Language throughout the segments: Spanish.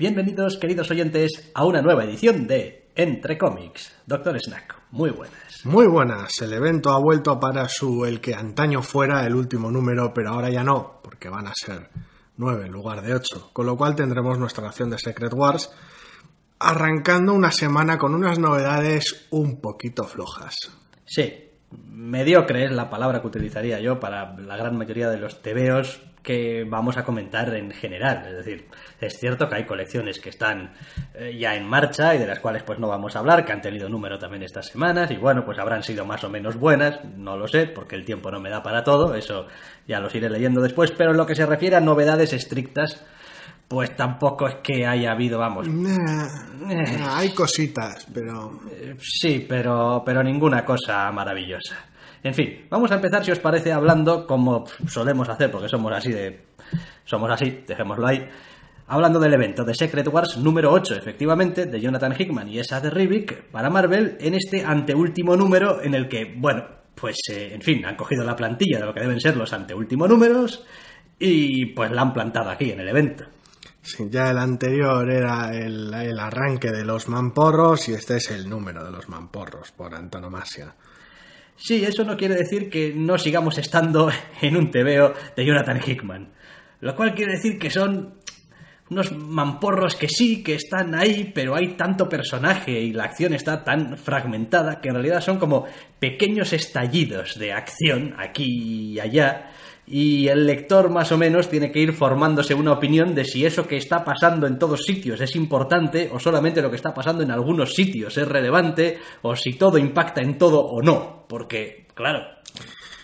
Bienvenidos, queridos oyentes, a una nueva edición de Entre Cómics. Doctor Snack, muy buenas. Muy buenas. El evento ha vuelto para su el que antaño fuera el último número, pero ahora ya no, porque van a ser nueve en lugar de ocho. Con lo cual tendremos nuestra nación de Secret Wars, arrancando una semana con unas novedades un poquito flojas. Sí, mediocre es la palabra que utilizaría yo para la gran mayoría de los tebeos que vamos a comentar en general. Es decir, es cierto que hay colecciones que están eh, ya en marcha y de las cuales pues no vamos a hablar, que han tenido número también estas semanas y bueno, pues habrán sido más o menos buenas, no lo sé, porque el tiempo no me da para todo, eso ya los iré leyendo después, pero en lo que se refiere a novedades estrictas, pues tampoco es que haya habido, vamos. Hay cositas, pero. Eh, sí, pero, pero ninguna cosa maravillosa. En fin, vamos a empezar, si os parece, hablando como solemos hacer, porque somos así de. Somos así, dejémoslo ahí. Hablando del evento de Secret Wars número 8, efectivamente, de Jonathan Hickman y esa de Rivik para Marvel, en este anteúltimo número en el que, bueno, pues eh, en fin, han cogido la plantilla de lo que deben ser los anteúltimos números y pues la han plantado aquí en el evento. Sí, ya el anterior era el, el arranque de los mamporros y este es el número de los mamporros por antonomasia. Sí, eso no quiere decir que no sigamos estando en un tebeo de Jonathan Hickman. Lo cual quiere decir que son unos mamporros que sí, que están ahí, pero hay tanto personaje y la acción está tan fragmentada que en realidad son como pequeños estallidos de acción aquí y allá y el lector más o menos tiene que ir formándose una opinión de si eso que está pasando en todos sitios es importante o solamente lo que está pasando en algunos sitios es relevante o si todo impacta en todo o no, porque claro.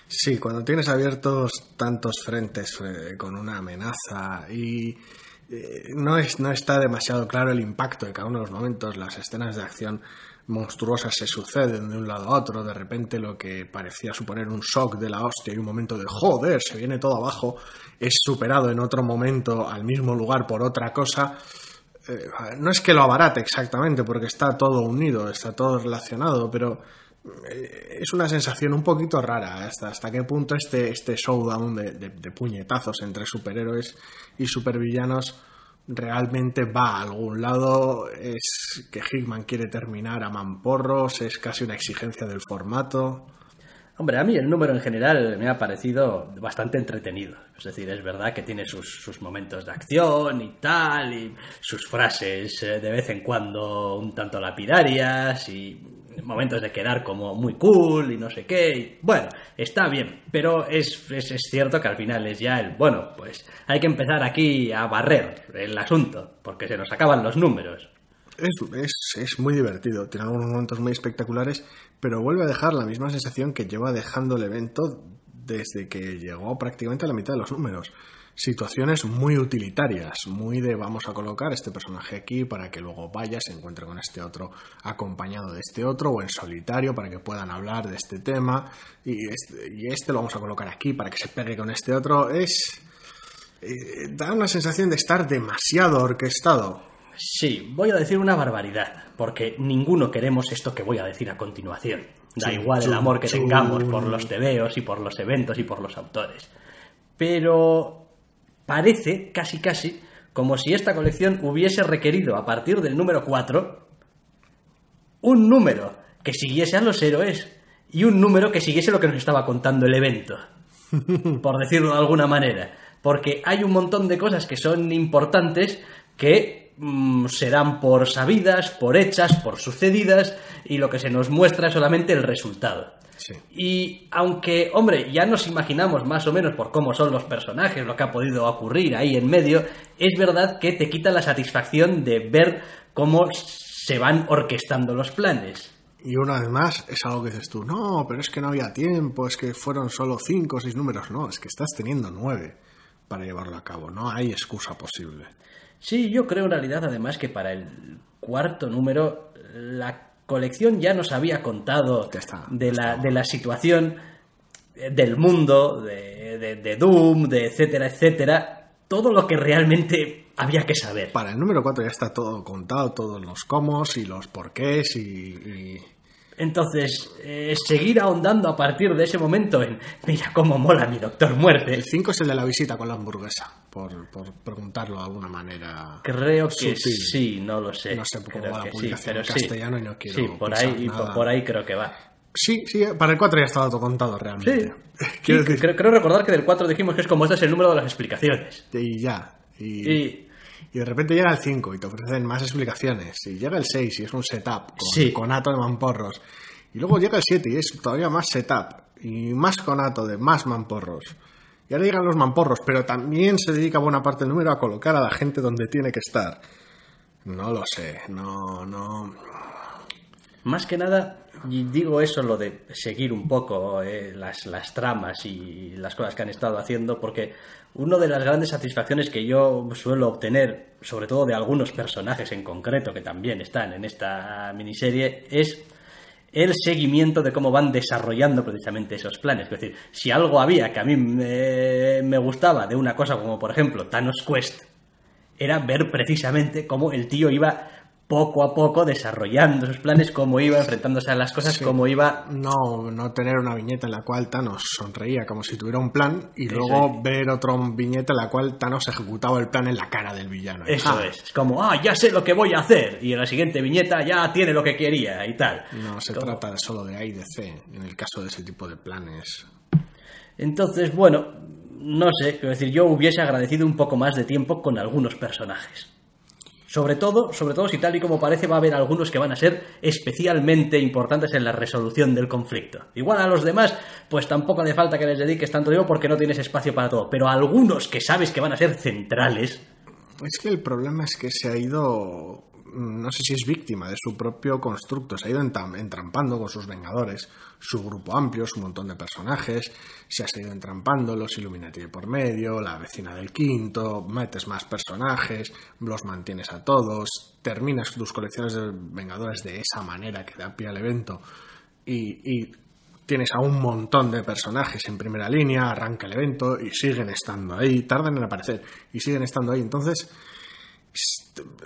Sí, cuando tienes abiertos tantos frentes eh, con una amenaza y eh, no, es, no está demasiado claro el impacto de cada uno de los momentos, las escenas de acción monstruosas se suceden de un lado a otro, de repente lo que parecía suponer un shock de la hostia y un momento de joder, se viene todo abajo, es superado en otro momento al mismo lugar por otra cosa. Eh, no es que lo abarate exactamente, porque está todo unido, está todo relacionado, pero eh, es una sensación un poquito rara hasta, hasta qué punto este, este showdown de, de puñetazos entre superhéroes y supervillanos realmente va a algún lado, es que Hickman quiere terminar a mamporros, es casi una exigencia del formato. Hombre, a mí el número en general me ha parecido bastante entretenido. Es decir, es verdad que tiene sus, sus, momentos de acción y tal, y sus frases eh, de vez en cuando un tanto lapidarias, y momentos de quedar como muy cool y no sé qué. bueno, está bien, pero es, es, es, cierto que al final es ya el, bueno, pues hay que empezar aquí a barrer el asunto, porque se nos acaban los números. Es, es, es muy divertido, tiene algunos momentos muy espectaculares, pero vuelve a dejar la misma sensación que lleva dejando el evento desde que llegó prácticamente a la mitad de los números situaciones muy utilitarias, muy de vamos a colocar este personaje aquí para que luego vaya, se encuentre con este otro acompañado de este otro o en solitario para que puedan hablar de este tema y este, y este lo vamos a colocar aquí para que se pegue con este otro. Es... Eh, da una sensación de estar demasiado orquestado. Sí, voy a decir una barbaridad, porque ninguno queremos esto que voy a decir a continuación. Da igual el amor que tengamos por los tebeos y por los eventos y por los autores. Pero parece casi casi como si esta colección hubiese requerido a partir del número 4 un número que siguiese a los héroes y un número que siguiese lo que nos estaba contando el evento, por decirlo de alguna manera, porque hay un montón de cosas que son importantes que mm, se dan por sabidas, por hechas, por sucedidas, y lo que se nos muestra es solamente el resultado. Y aunque, hombre, ya nos imaginamos más o menos por cómo son los personajes, lo que ha podido ocurrir ahí en medio, es verdad que te quita la satisfacción de ver cómo se van orquestando los planes. Y una vez más, es algo que dices tú, no, pero es que no había tiempo, es que fueron solo cinco o seis números. No, es que estás teniendo nueve para llevarlo a cabo, no hay excusa posible. Sí, yo creo en realidad además que para el cuarto número la colección ya nos había contado de, la, de la situación del mundo, de, de, Doom, de etcétera, etcétera, todo lo que realmente había que saber. Para el número 4 ya está todo contado, todos los cómo y los porqués y... Entonces, eh, seguir ahondando a partir de ese momento en mira cómo mola mi Doctor Muerte. El 5 es el de la visita con la hamburguesa, por, por preguntarlo de alguna manera. Creo que sí, no lo sé. No sé cómo va la publicación en castellano y no quiero. Sí, por ahí, por ahí creo que va. Sí, sí, para el 4 ya estaba todo contado realmente. Sí. creo, recordar que del 4 dijimos que es como este es el número de las explicaciones. Y ya. Y, y, de repente llega el 5 y te ofrecen más explicaciones. Y llega el 6 y es un setup con conato de mamporros. Y luego llega el 7 y es todavía más setup y más conato de más mamporros. Y ahora llegan los mamporros, pero también se dedica buena parte del número a colocar a la gente donde tiene que estar. No lo sé, no, no. Más que nada, y digo eso, lo de seguir un poco eh, las, las tramas y las cosas que han estado haciendo, porque una de las grandes satisfacciones que yo suelo obtener, sobre todo de algunos personajes en concreto que también están en esta miniserie, es el seguimiento de cómo van desarrollando precisamente esos planes. Es decir, si algo había que a mí me, me gustaba de una cosa como por ejemplo Thanos Quest, era ver precisamente cómo el tío iba poco a poco desarrollando sus planes, cómo iba enfrentándose a las cosas, cómo iba... No, no tener una viñeta en la cual Thanos sonreía como si tuviera un plan y luego ver otra viñeta en la cual Thanos ejecutaba el plan en la cara del villano. Eso ah. es, es como, ah, ya sé lo que voy a hacer y en la siguiente viñeta ya tiene lo que quería y tal. No, se trata solo de A y de C en el caso de ese tipo de planes. Entonces, bueno, no sé, quiero decir, yo hubiese agradecido un poco más de tiempo con algunos personajes. Sobre todo, sobre todo si tal y como parece va a haber algunos que van a ser especialmente importantes en la resolución del conflicto. Igual a los demás, pues tampoco hace falta que les dediques tanto tiempo porque no tienes espacio para todo. Pero algunos que sabes que van a ser centrales. Es que el problema es que se ha ido no sé si es víctima de su propio constructo, se ha ido entrampando con sus Vengadores, su grupo amplio, su montón de personajes, se ha seguido entrampando, los Illuminati por medio, la vecina del quinto, metes más personajes, los mantienes a todos, terminas tus colecciones de Vengadores de esa manera que da pie al evento y, y tienes a un montón de personajes en primera línea, arranca el evento y siguen estando ahí, tardan en aparecer y siguen estando ahí. Entonces,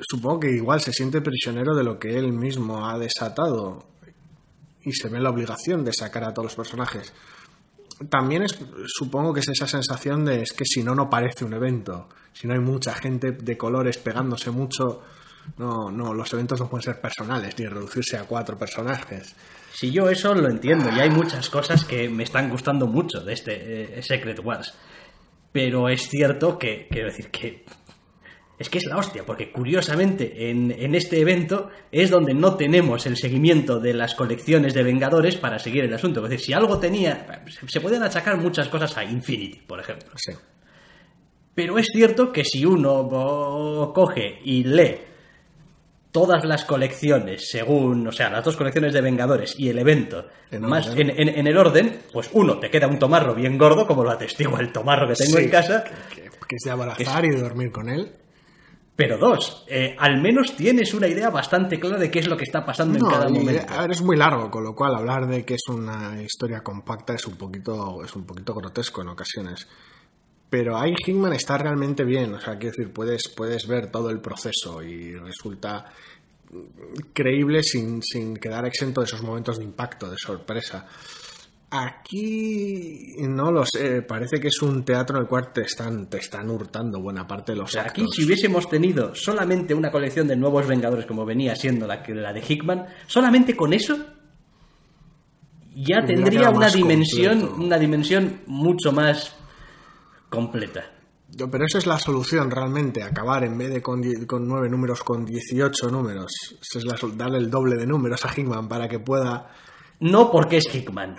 supongo que igual se siente prisionero de lo que él mismo ha desatado y se ve la obligación de sacar a todos los personajes. También es, supongo que es esa sensación de es que si no, no parece un evento. Si no hay mucha gente de colores pegándose mucho, no, no, los eventos no pueden ser personales ni reducirse a cuatro personajes. Si yo eso lo entiendo y hay muchas cosas que me están gustando mucho de este eh, Secret Wars. Pero es cierto que, quiero decir, que es que es la hostia, porque curiosamente en, este evento es donde no tenemos el seguimiento de las colecciones de Vengadores para seguir el asunto. Es decir, si algo tenía. Se, pueden achacar muchas cosas a Infinity, por ejemplo. Sí. Pero es cierto que si uno coge y lee todas las colecciones según, o sea, las dos colecciones de Vengadores y el evento en, más en, el orden, pues uno, te queda un tomarro bien gordo, como lo atestigua el tomarro que tengo en casa. Que, que, es de abrazar y de dormir con él. Pero dos, eh, al menos tienes una idea bastante clara de qué es lo que está pasando en cada momento. A ver, es muy largo, con lo cual hablar de que es una historia compacta es un poquito, es un poquito grotesco en ocasiones. Pero ahí Hickman está realmente bien, o sea, quiero decir, puedes, puedes ver todo el proceso y resulta creíble sin, sin quedar exento de esos momentos de impacto, de sorpresa. Aquí no lo sé, parece que es un teatro en el cual te están, te están hurtando buena parte de los o Aquí si hubiésemos tenido solamente una colección de nuevos Vengadores como venía siendo la, la de Hickman, solamente con eso ya tendría una dimensión, una dimensión mucho más completa. Pero esa es la solución realmente, acabar en vez de con, con nueve números, con 18 números. es la, darle el doble de números a Hickman para que pueda... No porque es Hickman.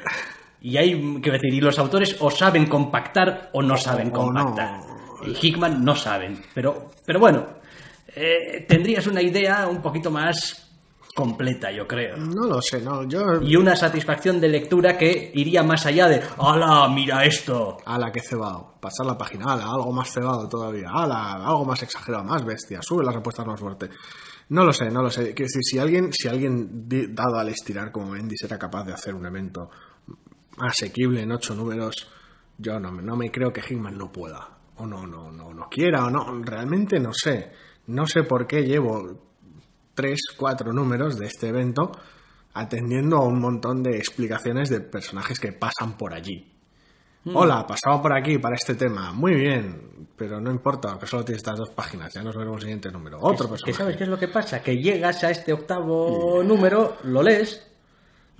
Y hay que decir, y los autores o saben compactar o no saben compactar. Y Hickman no saben. Pero, pero bueno, eh, tendrías una idea un poquito más completa, yo creo. No lo sé, no, yo... Y una satisfacción de lectura que iría más allá de ¡Hala, mira esto! ¡Hala, qué cebado! Pasar la página, ¡hala, algo más cebado todavía! ¡Hala, algo más exagerado, más bestia! Sube las apuestas más fuerte. No lo sé, no lo sé. Quiero decir, si alguien, si alguien dado al estirar como Mendy era capaz de hacer un evento asequible en ocho números, yo no, no me creo que Hickman no pueda. O no, no, no, no quiera, o no. Realmente no sé. No sé por qué llevo tres, cuatro números de este evento atendiendo a un montón de explicaciones de personajes que pasan por allí. Mm. Hola, pasaba por aquí para este tema. Muy bien, pero no importa, que solo tiene estas dos páginas. Ya nos veremos el siguiente número. Otro personaje. ¿Sabes qué es lo que pasa? Que llegas a este octavo número, lo lees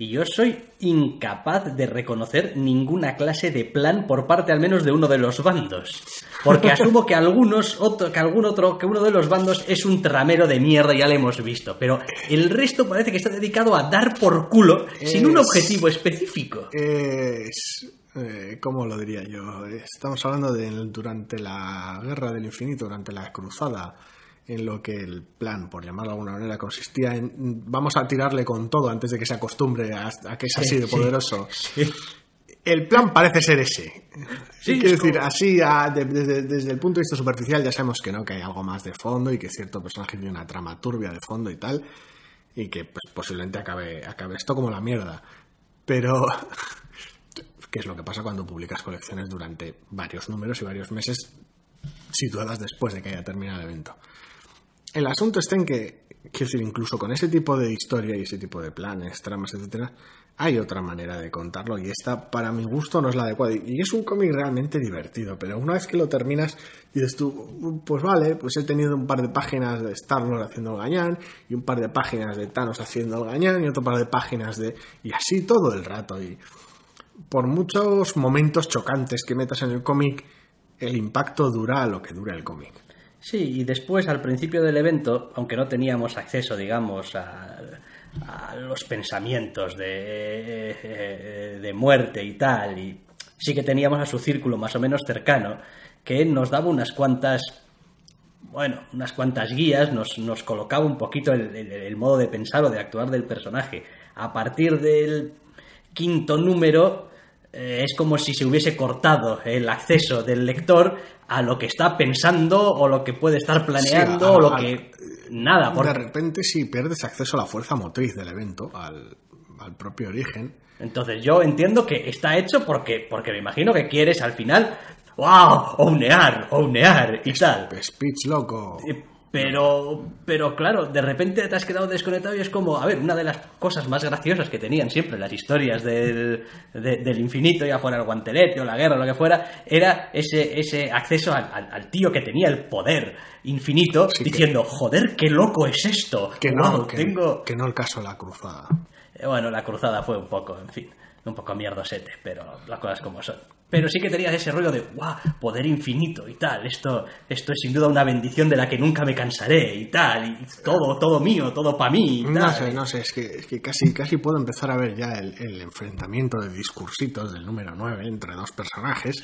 y yo soy incapaz de reconocer ninguna clase de plan por parte al menos de uno de los bandos. Porque asumo que algunos, otro, que algún otro, que uno de los bandos es un tramero de mierda, ya lo hemos visto. Pero el resto parece que está dedicado a dar por culo sin un objetivo específico. Es. Eh, ¿Cómo lo diría yo? Estamos hablando de durante la Guerra del Infinito, durante la Cruzada en lo que el plan, por llamarlo de alguna manera, consistía en vamos a tirarle con todo antes de que se acostumbre a, que es así de poderoso. El plan parece ser ese. Quiero decir, así, desde, el punto de vista superficial ya sabemos que no, que hay algo más de fondo y que cierto personaje tiene una trama turbia de fondo y tal, y que pues, posiblemente acabe, acabe esto como la mierda. Pero, ¿qué es lo que pasa cuando publicas colecciones durante varios números y varios meses situadas después de que haya terminado el evento? El asunto está en que, quiero decir, incluso con ese tipo de historia y ese tipo de planes, tramas, etcétera, hay otra manera de contarlo y esta, para mi gusto, no es la adecuada. Y es un cómic realmente divertido, pero una vez que lo terminas, dices tú, pues vale, pues he tenido un par de páginas de Star-Lord haciendo el gañán, y un par de páginas de Thanos haciendo el gañán, y otro par de páginas de... y así todo el rato. Y por muchos momentos chocantes que metas en el cómic, el impacto dura lo que dura el cómic. Sí, y después al principio del evento, aunque no teníamos acceso, digamos, a, los pensamientos de, de muerte y tal, y sí que teníamos a su círculo más o menos cercano, que nos daba unas cuantas, bueno, unas cuantas guías, nos, nos colocaba un poquito el, el modo de pensar o de actuar del personaje. A partir del quinto número, es como si se hubiese cortado el acceso del lector a lo que está pensando o lo que puede estar planeando o lo que... Nada. Porque... De repente sí pierdes acceso a la fuerza motriz del evento, al, propio origen. Entonces yo entiendo que está hecho porque, porque me imagino que quieres al final ¡Wow! ¡Ounear! ¡Ounear! Y tal. Speech loco. Pero, pero claro, de repente te has quedado desconectado y es como, a ver, una de las cosas más graciosas que tenían siempre las historias del, del infinito, ya fuera el guantelete o la guerra o lo que fuera, era ese, ese acceso al, tío que tenía el poder infinito diciendo, joder, qué loco es esto. Que no, que, tengo... que no el caso de la cruzada. Eh, bueno, la cruzada fue un poco, en fin, un poco mierdosete, pero las cosas como son. Pero sí que tenías ese rollo de, ¡guau! Poder infinito y tal. Esto, esto es sin duda una bendición de la que nunca me cansaré y tal. Y todo, todo mío, todo para mí. Y tal. No sé, no sé. Es que, es que casi, casi puedo empezar a ver ya el, enfrentamiento de discursitos del número 9 entre dos personajes.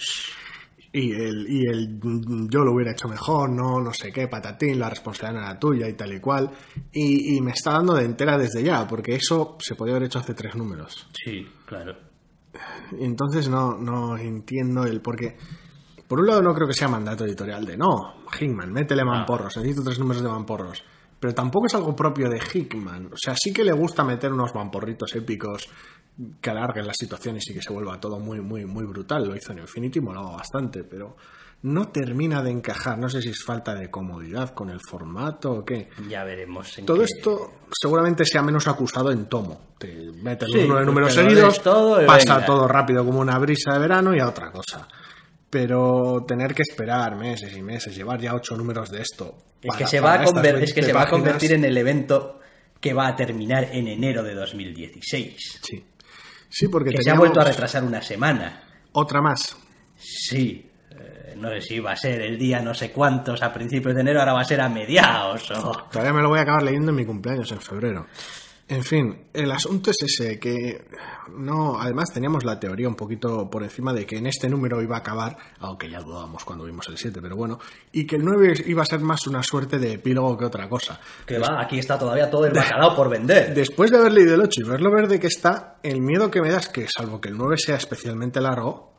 Y el, y el yo lo hubiera hecho mejor, no, no sé qué, patatín, la responsabilidad era tuya y tal y cual. Y, y me está dando de entera desde ya, porque eso se podía haber hecho hace tres números. Sí, claro. Entonces no, no entiendo el por qué. Por un lado no creo que sea mandato editorial de no, Hickman, métele mamporros, necesito tres números de mamporros. Pero tampoco es algo propio de Hickman. O sea, sí que le gusta meter unos mamporritos épicos que alarguen las situaciones y que se vuelva todo muy, muy, muy brutal. Lo hizo en Infinity y molaba bastante, pero no termina de encajar. No sé si es falta de comodidad con el formato o qué. Ya veremos. Todo esto seguramente sea menos acusado en tomo. Te metes uno de números seguidos, pasa todo rápido como una brisa de verano y a otra cosa. Pero tener que esperar meses y meses, llevar ya ocho números de esto. Es que, se va, a es que se va a convertir en el evento que va a terminar en enero de 2016. Sí. Sí, porque que se ha vuelto a retrasar una semana. Otra más. Sí, no sé si va a ser el día no sé cuántos a principios de enero, ahora va a ser a mediados. O... Todavía me lo voy a acabar leyendo en mi cumpleaños, en febrero. En fin, el asunto es ese, que no, además teníamos la teoría un poquito por encima de que en este número iba a acabar, aunque ya dudábamos cuando vimos el 7, pero bueno, y que el 9 iba a ser más una suerte de epílogo que otra cosa. Que va, aquí está todavía todo el bacalao por vender. Después de haber leído el 8 y ver lo verde que está, el miedo que me da es que, salvo que el 9 sea especialmente largo,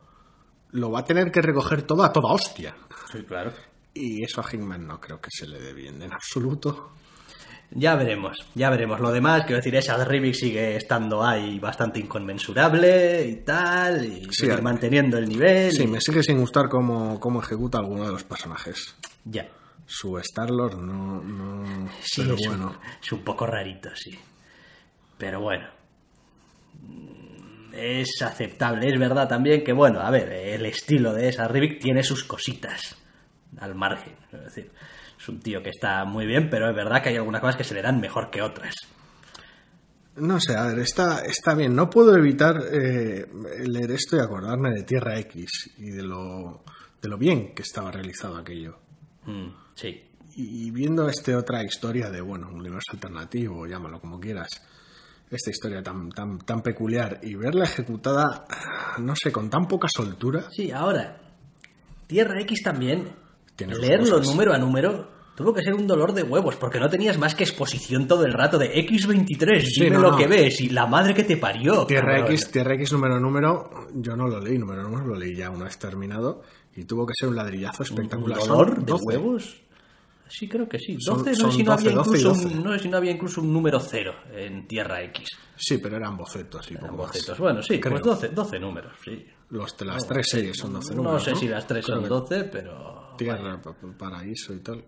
lo va a tener que recoger todo a toda hostia. Sí, claro. Y eso a Hickman no creo que se le dé bien en absoluto. Ya veremos, ya veremos. Lo demás, quiero decir, esa remix sigue estando ahí bastante inconmensurable y tal, y Sí, sigue al- manteniendo el nivel. Sí, y- me sigue sin gustar cómo, cómo ejecuta alguno de los personajes. Ya. Su Star-Lord no, no... Sí, pero es, bueno. un, es un poco rarito, sí. Pero bueno. Es aceptable. Es verdad también que, bueno, a ver, el estilo de esa remix tiene sus cositas al margen. Es decir, es un tío que está muy bien, pero es verdad que hay algunas cosas que se le dan mejor que otras. No sé, a ver, está, está bien. No puedo evitar eh, leer esto y acordarme de Tierra X y de lo, de lo bien que estaba realizado aquello. Mm, sí. Y viendo esta otra historia de, bueno, universo alternativo, llámalo como quieras, esta historia tan, tan, tan peculiar y verla ejecutada, no sé, con tan poca soltura, Sí, ahora, Tierra X también, Tiene leerlo cosas. número a número, tuvo que ser un dolor de huevos, porque no tenías más que exposición todo el rato de X23, Sí, dime no, lo no. que ves, y la madre que te parió. Tierra cabrón. X, Tierra X número número, yo no lo leí número número, lo leí ya una vez terminado y tuvo que ser un ladrillazo ¿Un espectacular. Dolor de 12. huevos? Sí, creo que sí. Son- 12, no, sé si no, había 12, incluso 12. Un, no sé si no había incluso un número cero en Tierra X. Sí, pero eran bocetos y En poco más. bocetos. Bueno, sí, Creo. pues 12, 12 números, sí. Los de las tres series son 12 No números. sé si las tres Creo son que 12, pero... Tierra, pa- pa- paraíso y tal.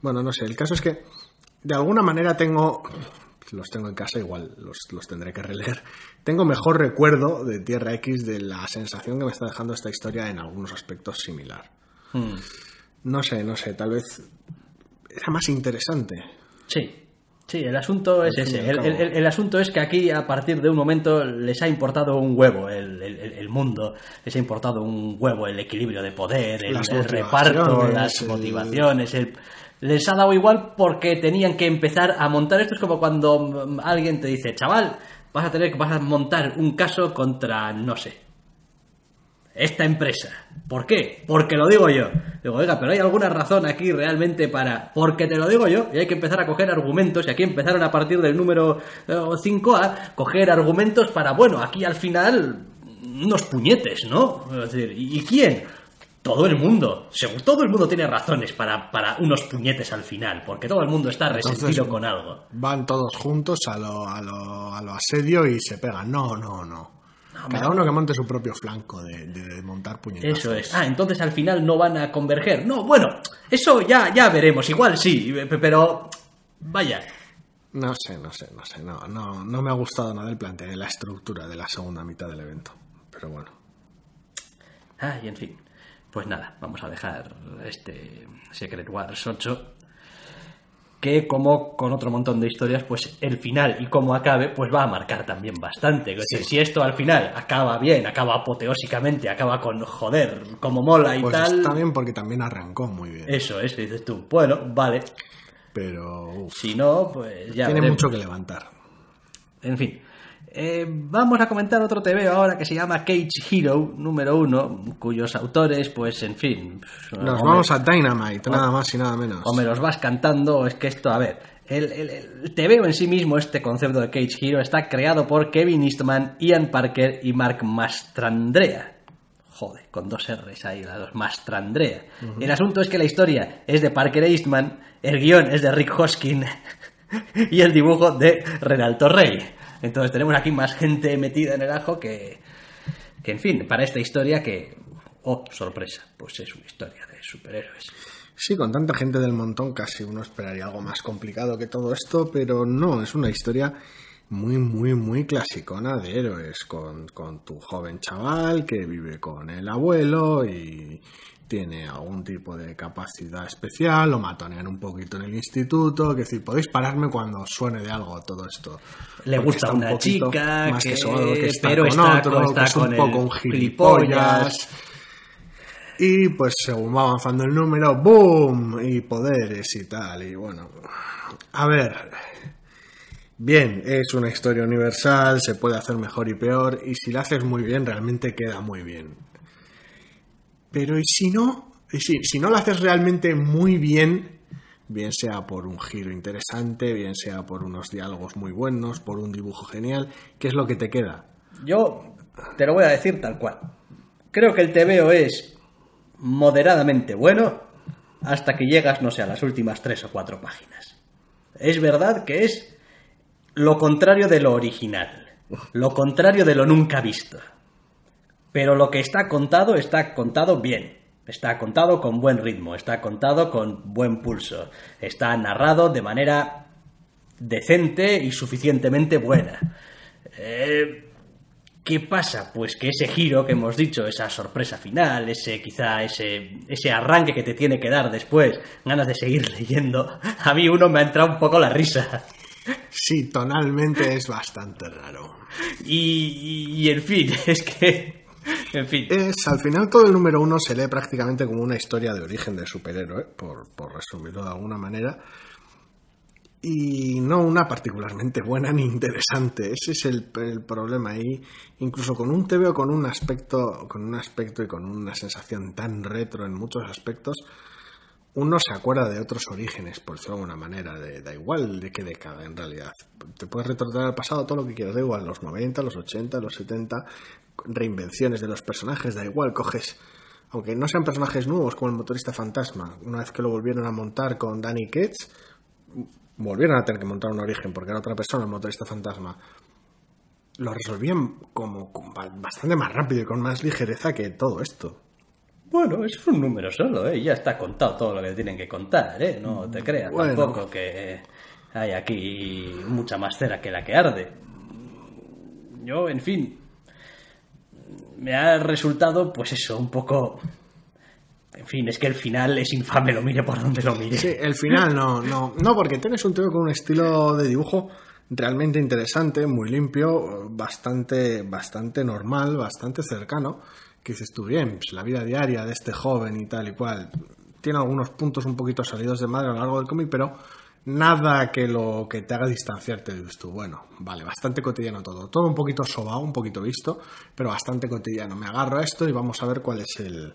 Bueno, no sé, el caso es que de alguna manera tengo, los tengo en casa, igual los, los tendré que releer, tengo mejor recuerdo de Tierra X de la sensación que me está dejando esta historia en algunos aspectos similar. Hmm. No sé, no sé, tal vez era más interesante. Sí, sí, el asunto es ese. El, cabo. el- el asunto es que aquí, a partir de un momento, les ha importado un huevo el, el- mundo, les ha importado un huevo el equilibrio de poder, el, reparto, las motivaciones, el- les ha dado igual porque tenían que empezar a montar. Esto es como cuando alguien te dice, chaval, vas a tener que vas a montar un caso contra, no sé, esta empresa. ¿Por qué? Porque lo digo yo. Digo, oiga, pero hay alguna razón aquí realmente para... Porque te lo digo yo y hay que empezar a coger argumentos y aquí empezaron a partir del número eh, 5A coger argumentos para, bueno, aquí al final unos puñetes, ¿no? Es decir, ¿y y quién? Todo el mundo. Según todo el mundo tiene razones para, para unos puñetes al final, porque todo el mundo está resentido Entonces, con algo. Van todos juntos a lo, a lo, a lo asedio y se pegan. No, no, no. Cada uno que monte su propio flanco de, de montar puñetazos. Eso es. Ah, entonces al final no van a converger. No, bueno, eso ya, ya veremos. Igual sí, pe- pero vaya. No sé, no sé, no sé. No, no, no me ha gustado nada el planteo de la estructura de la segunda mitad del evento. Pero bueno. Ah, y en fin. Pues nada, vamos a dejar este Secret Wars 8. Que como con otro montón de historias, pues el final y cómo acabe, pues va a marcar también bastante. Es decir, si esto al final acaba bien, acaba apoteósicamente, acaba con joder, como mola y Pues tal. está bien porque también arrancó muy bien. Eso es, dices tú. Bueno, vale. Pero uf, Si no, pues ya. tiene veremos. mucho que levantar. En fin. Eh, vamos a comentar otro TV ahora que se llama Cage Hero número uno, cuyos autores, pues en fin. Nos vamos a Dynamite, nada más y nada menos. O me los vas cantando, o es que esto, a ver. El, el, el TVO en sí mismo, este concepto de Cage Hero, está creado por Kevin Eastman, Ian Parker y Mark Mastrandrea. Joder, con dos R's ahí, las dos, Mastrandrea. El asunto es que la historia es de Parker e Eastman, el guion es de Rick Hoskin y el dibujo de Renaldo Rey. Entonces tenemos aquí más gente metida en el ajo que, que en fin, para esta historia que, oh, sorpresa, pues es una historia de superhéroes. Sí, con tanta gente del montón casi uno esperaría algo más complicado que todo esto, pero no, es una historia muy, muy, muy clasicona de héroes, con, con tu joven chaval que vive con el abuelo y tiene algún tipo de capacidad especial, lo matonean un poquito en el instituto, que decir, podéis pararme cuando suene de algo todo esto. Le Porque gusta un una chica, más que, que- está pero con está otro, que es un poco un gilipollas. gilipollas. Y pues según va avanzando el número, ¡boom! Y poderes y tal. Y bueno, a ver, bien, es una historia universal, se puede hacer mejor y peor, y si la haces muy bien, realmente queda muy bien. Pero ¿y si no? ¿Y si, si no la haces realmente muy bien, bien sea por un giro interesante, bien sea por unos diálogos muy buenos, por un dibujo genial, ¿qué es lo que te queda? Yo te lo voy a decir tal cual. Creo que el TVO es moderadamente bueno hasta que llegas, no sé, a las últimas tres o cuatro páginas. Es verdad que es lo contrario de lo original, lo contrario de lo nunca visto. Pero lo que está contado está contado bien, está contado con buen ritmo, está contado con buen pulso, está narrado de manera decente y suficientemente buena. Eh, ¿Qué pasa? Pues que ese giro que hemos dicho, esa sorpresa final, ese quizá ese, ese arranque que te tiene que dar después, ganas de seguir leyendo, a mí uno me ha entrado un poco la risa. Sí, tonalmente es bastante raro. Y, y, en fin, es que... En fin. Es, al final todo el número uno se lee prácticamente como una historia de origen de superhéroe, por, por resumirlo de alguna manera y no una particularmente buena ni interesante. Ese es el, problema. Y incluso con un TVO con un aspecto, con un aspecto y con una sensación tan retro en muchos aspectos, uno se acuerda de otros orígenes, por decirlo de alguna manera, de, da igual de qué década en realidad. Te puedes retornar al pasado todo lo que quieras, da igual, los 90, los 80, los 70, reinvenciones de los personajes, da igual, coges, aunque no sean personajes nuevos como el motorista fantasma, una vez que lo volvieron a montar con Danny Ketch, volvieron a tener que montar un origen porque era otra persona, el motorista fantasma, lo resolvían como, bastante más rápido y con más ligereza que todo esto. Bueno, es un número solo, ¿eh? Ya está contado todo lo que tienen que contar, ¿eh? No te creas tampoco que hay aquí mucha más cera que la que arde. Yo, en fin, me ha resultado, pues eso, un poco en fin, es que el final es infame, lo mire por donde lo mire. Sí, el final no, no, no, porque tienes un tío con un estilo de dibujo realmente interesante, muy limpio, bastante, bastante normal, bastante cercano. Que dices tú, bien, pues la vida diaria de este joven y tal y cual. Tiene algunos puntos un poquito salidos de madre a lo largo del cómic, pero nada que lo que te haga distanciarte dices tú. Bueno, vale, bastante cotidiano todo. Todo un poquito sobao, un poquito visto, pero bastante cotidiano. Me agarro a esto y vamos a ver cuál es el,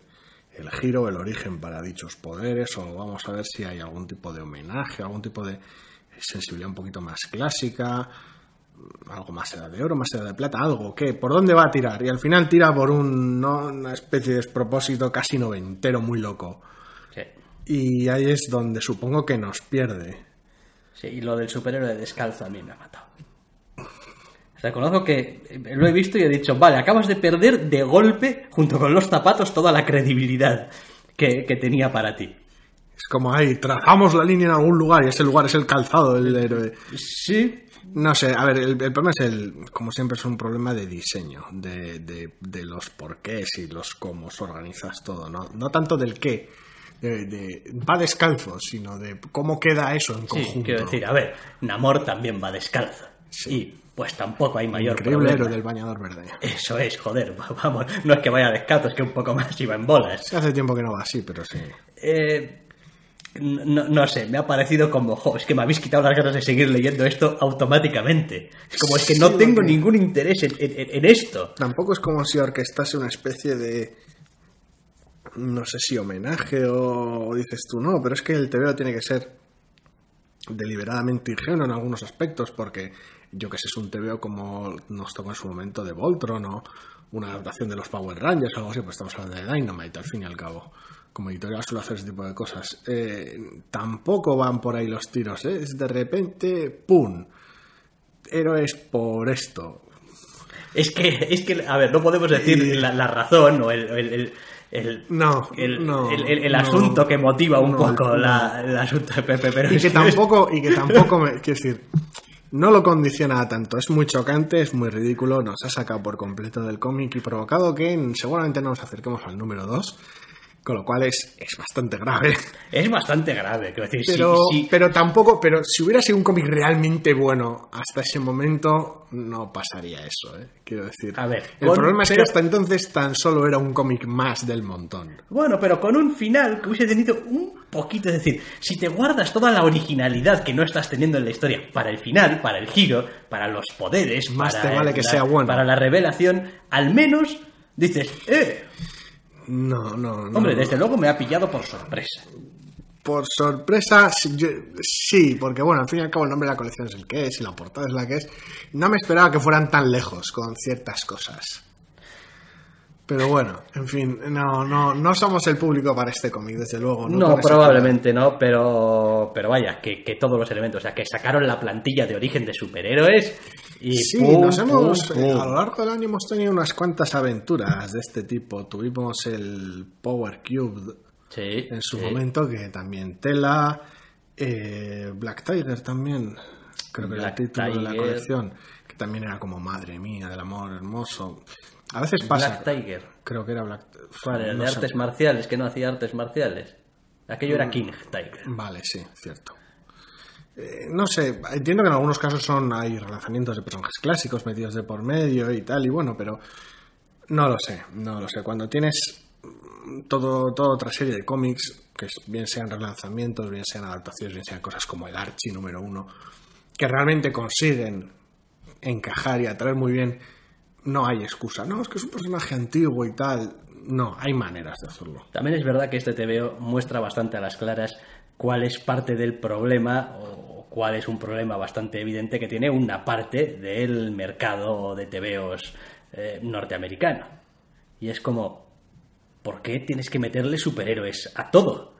el giro, el origen para dichos poderes, o vamos a ver si hay algún tipo de homenaje, algún tipo de sensibilidad un poquito más clásica, algo más edad de oro, más edad de plata, algo, ¿qué? ¿Por dónde va a tirar? Y al final tira por un, una especie de despropósito casi noventero, muy loco. Y ahí es donde supongo que nos pierde. Sí, y lo del superhéroe descalzo a mí me ha matado. Reconozco que lo he visto y he dicho, vale, acabas de perder de golpe, junto con los zapatos, toda la credibilidad que, tenía para ti. Es como ahí, trazamos la línea en algún lugar y ese lugar es el calzado del héroe. Sí. No sé, a ver, el, problema es el, como siempre, es un problema de diseño, de, de, los porqués y los cómo organizas todo, ¿no? No tanto del qué, de, va descalzo, sino de cómo queda eso en conjunto. Sí, quiero decir, a ver, Namor también va descalzo. Sí pues tampoco hay mayor Increíble problema. del bañador verde. Eso es, joder, vamos, no es que vaya descalzo, es que un poco más iba en bolas. Hace tiempo que no va así, pero sí. Eh, no, sé, me ha parecido como, jo, es que me habéis quitado las ganas de seguir leyendo esto automáticamente. Es como, es que no tengo ningún interés en, esto. Tampoco es como si orquestase una especie de, no sé si homenaje o, o dices tú, no, pero es que el TVO tiene que ser deliberadamente ingenuo en algunos aspectos porque yo que sé, es un TVO como nos tocó en su momento de Voltron o una adaptación de los Power Rangers o algo así, pues estamos hablando de Dynamite al fin y al cabo. Como editorial suele hacer ese tipo de cosas. Eh, tampoco van por ahí los tiros, ¿eh? Es de repente, ¡pum! Héroes por esto. Es que, es que, a ver, no podemos decir la, razón o el, el, no, el, asunto que motiva un poco la, el asunto de Pepe, pero y que tampoco, y que tampoco me, quiero decir, no lo condiciona tanto, es muy chocante, es muy ridículo, nos ha sacado por completo del cómic y provocado que seguramente nos acerquemos al número 2 Con lo cual es, es bastante grave. Es bastante grave, quiero decir, Pero, sí, sí. pero tampoco, pero si hubiera sido un cómic realmente bueno hasta ese momento, no pasaría eso, ¿eh? quiero decir. A ver, el con- problema es que hasta entonces tan solo era un cómic más del montón. Bueno, pero con un final que hubiese tenido un poquito, es decir, si te guardas toda la originalidad que no estás teniendo en la historia para el final, para el giro, para los poderes, Más para te vale el- que la- sea bueno. para la revelación, al menos dices, eh, No, no, no. hombre, desde luego me ha pillado por sorpresa. Por sorpresa, sí, yo- sí, porque bueno, al fin y al cabo el nombre de la colección es el que es y la portada es la que es. No me esperaba que fueran tan lejos con ciertas cosas. Pero bueno, en fin, no, no, no somos el público para este cómic, desde luego. No, probablemente no, pero, pero vaya, que, que todos los elementos, o sea, que sacaron la plantilla de origen de superhéroes y Sí, pum, nos hemos, pum, eh, pum. a lo largo del año hemos tenido unas cuantas aventuras de este tipo. Tuvimos el Power Cube Sí, en su sí. momento, que también tela, eh, Black Tiger también, creo que era el título de la colección, que también era como madre mía del amor hermoso. A veces pasa, Black Tiger. creo que era Black no de sé. artes marciales, que no hacía artes marciales. Aquello era King Tiger. Vale, sí, cierto. Eh, no sé, entiendo que en algunos casos son hay relanzamientos de personajes clásicos metidos de por medio y tal, y bueno, pero no lo sé, no lo sé. Cuando tienes mm, todo, toda otra serie de cómics, que bien sean relanzamientos, bien sean adaptaciones, bien sean cosas como el Archie número uno, que realmente consiguen encajar y atraer muy bien, no hay excusa. No, es que es un personaje antiguo y tal. No, hay maneras de hacerlo. También es verdad que este TVO muestra bastante a las claras cuál es parte del problema o cuál es un problema bastante evidente que tiene una parte del mercado de TVOs eh, norteamericano. Y es como, ¿por qué tienes que meterle superhéroes a todo?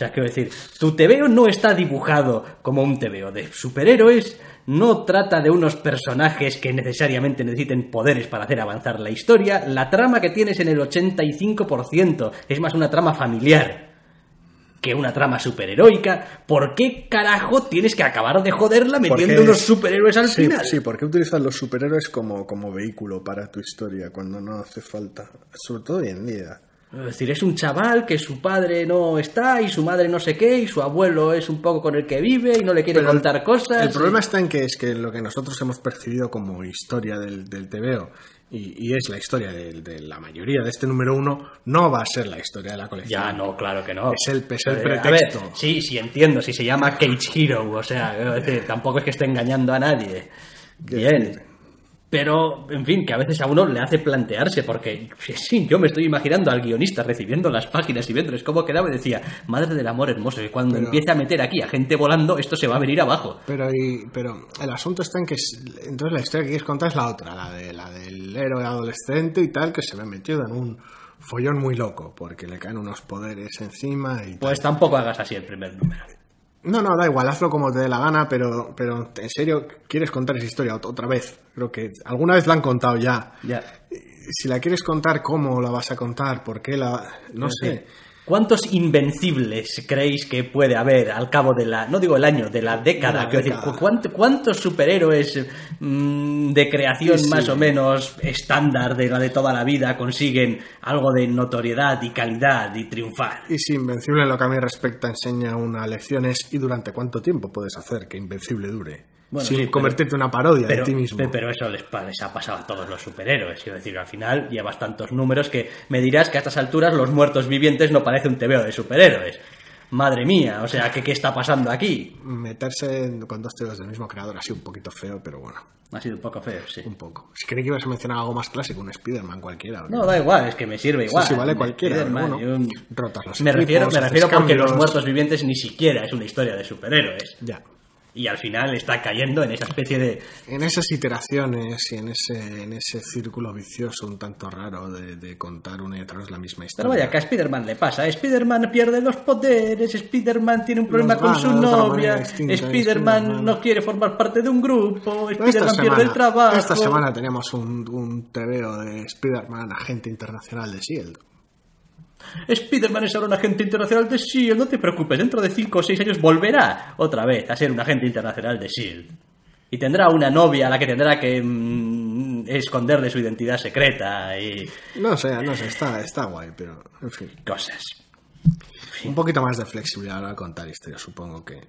O sea, quiero decir, tu TVO no está dibujado como un TVO de superhéroes, no trata de unos personajes que necesariamente necesiten poderes para hacer avanzar la historia, la trama que tienes en el 85% es más una trama familiar que una trama superheroica. ¿Por qué carajo tienes que acabar de joderla metiendo Porque- unos superhéroes al sí, final? Sí, ¿por qué utilizas los superhéroes como, como vehículo para tu historia cuando no hace falta? Sobre todo hoy en día. Es decir, es un chaval que su padre no está y su madre no sé qué y su abuelo es un poco con el que vive y no le quiere Pero contar cosas. El y- problema está en que es que lo que nosotros hemos percibido como historia del, del TVO y, y es la historia de, de la mayoría de este número uno, no va a ser la historia de la colección. Ya, no, claro que no. Es el- es el pretexto. A ver, sí, sí, entiendo. Si se llama Cage Hero, o sea, decir, tampoco es que esté engañando a nadie. Bien. Pero, en fin, que a veces a uno le hace plantearse, porque sí, yo me estoy imaginando al guionista recibiendo las páginas y viéndoles cómo quedaba y decía, madre del amor hermoso, que cuando Pero- empiece a meter aquí a gente volando, esto se va a venir abajo. Pero, y- pero el asunto está en que es- entonces la historia que quieres contar es la otra, la, de, la del héroe adolescente y tal, que se ve metido en un follón muy loco, porque le caen unos poderes encima y tal. Pues tampoco hagas así el primer número. No, no, da igual, hazlo como te dé la gana, pero, pero en serio, ¿quieres contar esa historia ot- otra vez? Creo que alguna vez la han contado ya. Ya. Si la quieres contar, ¿cómo la vas a contar? ¿Por qué la...? No sé. ¿Cuántos invencibles creéis que puede haber al cabo de la, no digo el año, de la década? La quiero decir, década. ¿cuánt- ¿cuántos superhéroes mm, de creación Sí, sí. más o menos estándar de la de toda la vida consiguen algo de notoriedad y calidad y triunfar? Y si Invencible en lo que a mí respecta enseña una lección es ¿y durante cuánto tiempo puedes hacer que Invencible dure? Bueno, Sin sí, pero- convertirte en una parodia Pero, de ti mismo. pe- pero eso les, ha pasado a todos los superhéroes. Quiero decir, al final llevas tantos números que me dirás que a estas alturas los muertos vivientes no parece un tebeo de superhéroes. Madre mía, o sea, ¿qué, qué está pasando aquí? Meterse en- con dos teos del mismo creador ha sido un poquito feo, pero bueno, Ha sido un poco feo, sí. un poco. Si creí que ibas a mencionar algo más clásico, un Spider-Man cualquiera. ¿o No, da igual, es que me sirve igual. sí, vale cualquiera, Spiderman bueno, un- rotas los me refiero, me refiero porque cambios. los muertos vivientes ni siquiera es una historia de superhéroes. Ya. Y al final está cayendo en esa especie de... En esas iteraciones y en ese, en ese círculo vicioso un tanto raro de, de contar una y otra vez la misma historia. Pero vaya, que a Spider-Man le pasa. Spider-Man pierde los poderes, Spider-Man tiene un problema con su novia, Spider-Man Spider-Man. no quiere formar parte de un grupo, Spider-Man pierde el trabajo. esta semana teníamos un, un TVO de Spider-Man, agente internacional de S.H.I.E.L.D. Spider-Man es ahora un agente internacional de S.H.I.E.L.D. No te preocupes, dentro de 5 o 6 años volverá otra vez a ser un agente internacional de S.H.I.E.L.D. Y tendrá una novia a la que tendrá que mm, esconderle su identidad secreta y No sé, no sé, está, está guay, pero en fin. cosas. Un poquito más de flexibilidad a la hora de contar historias, supongo que.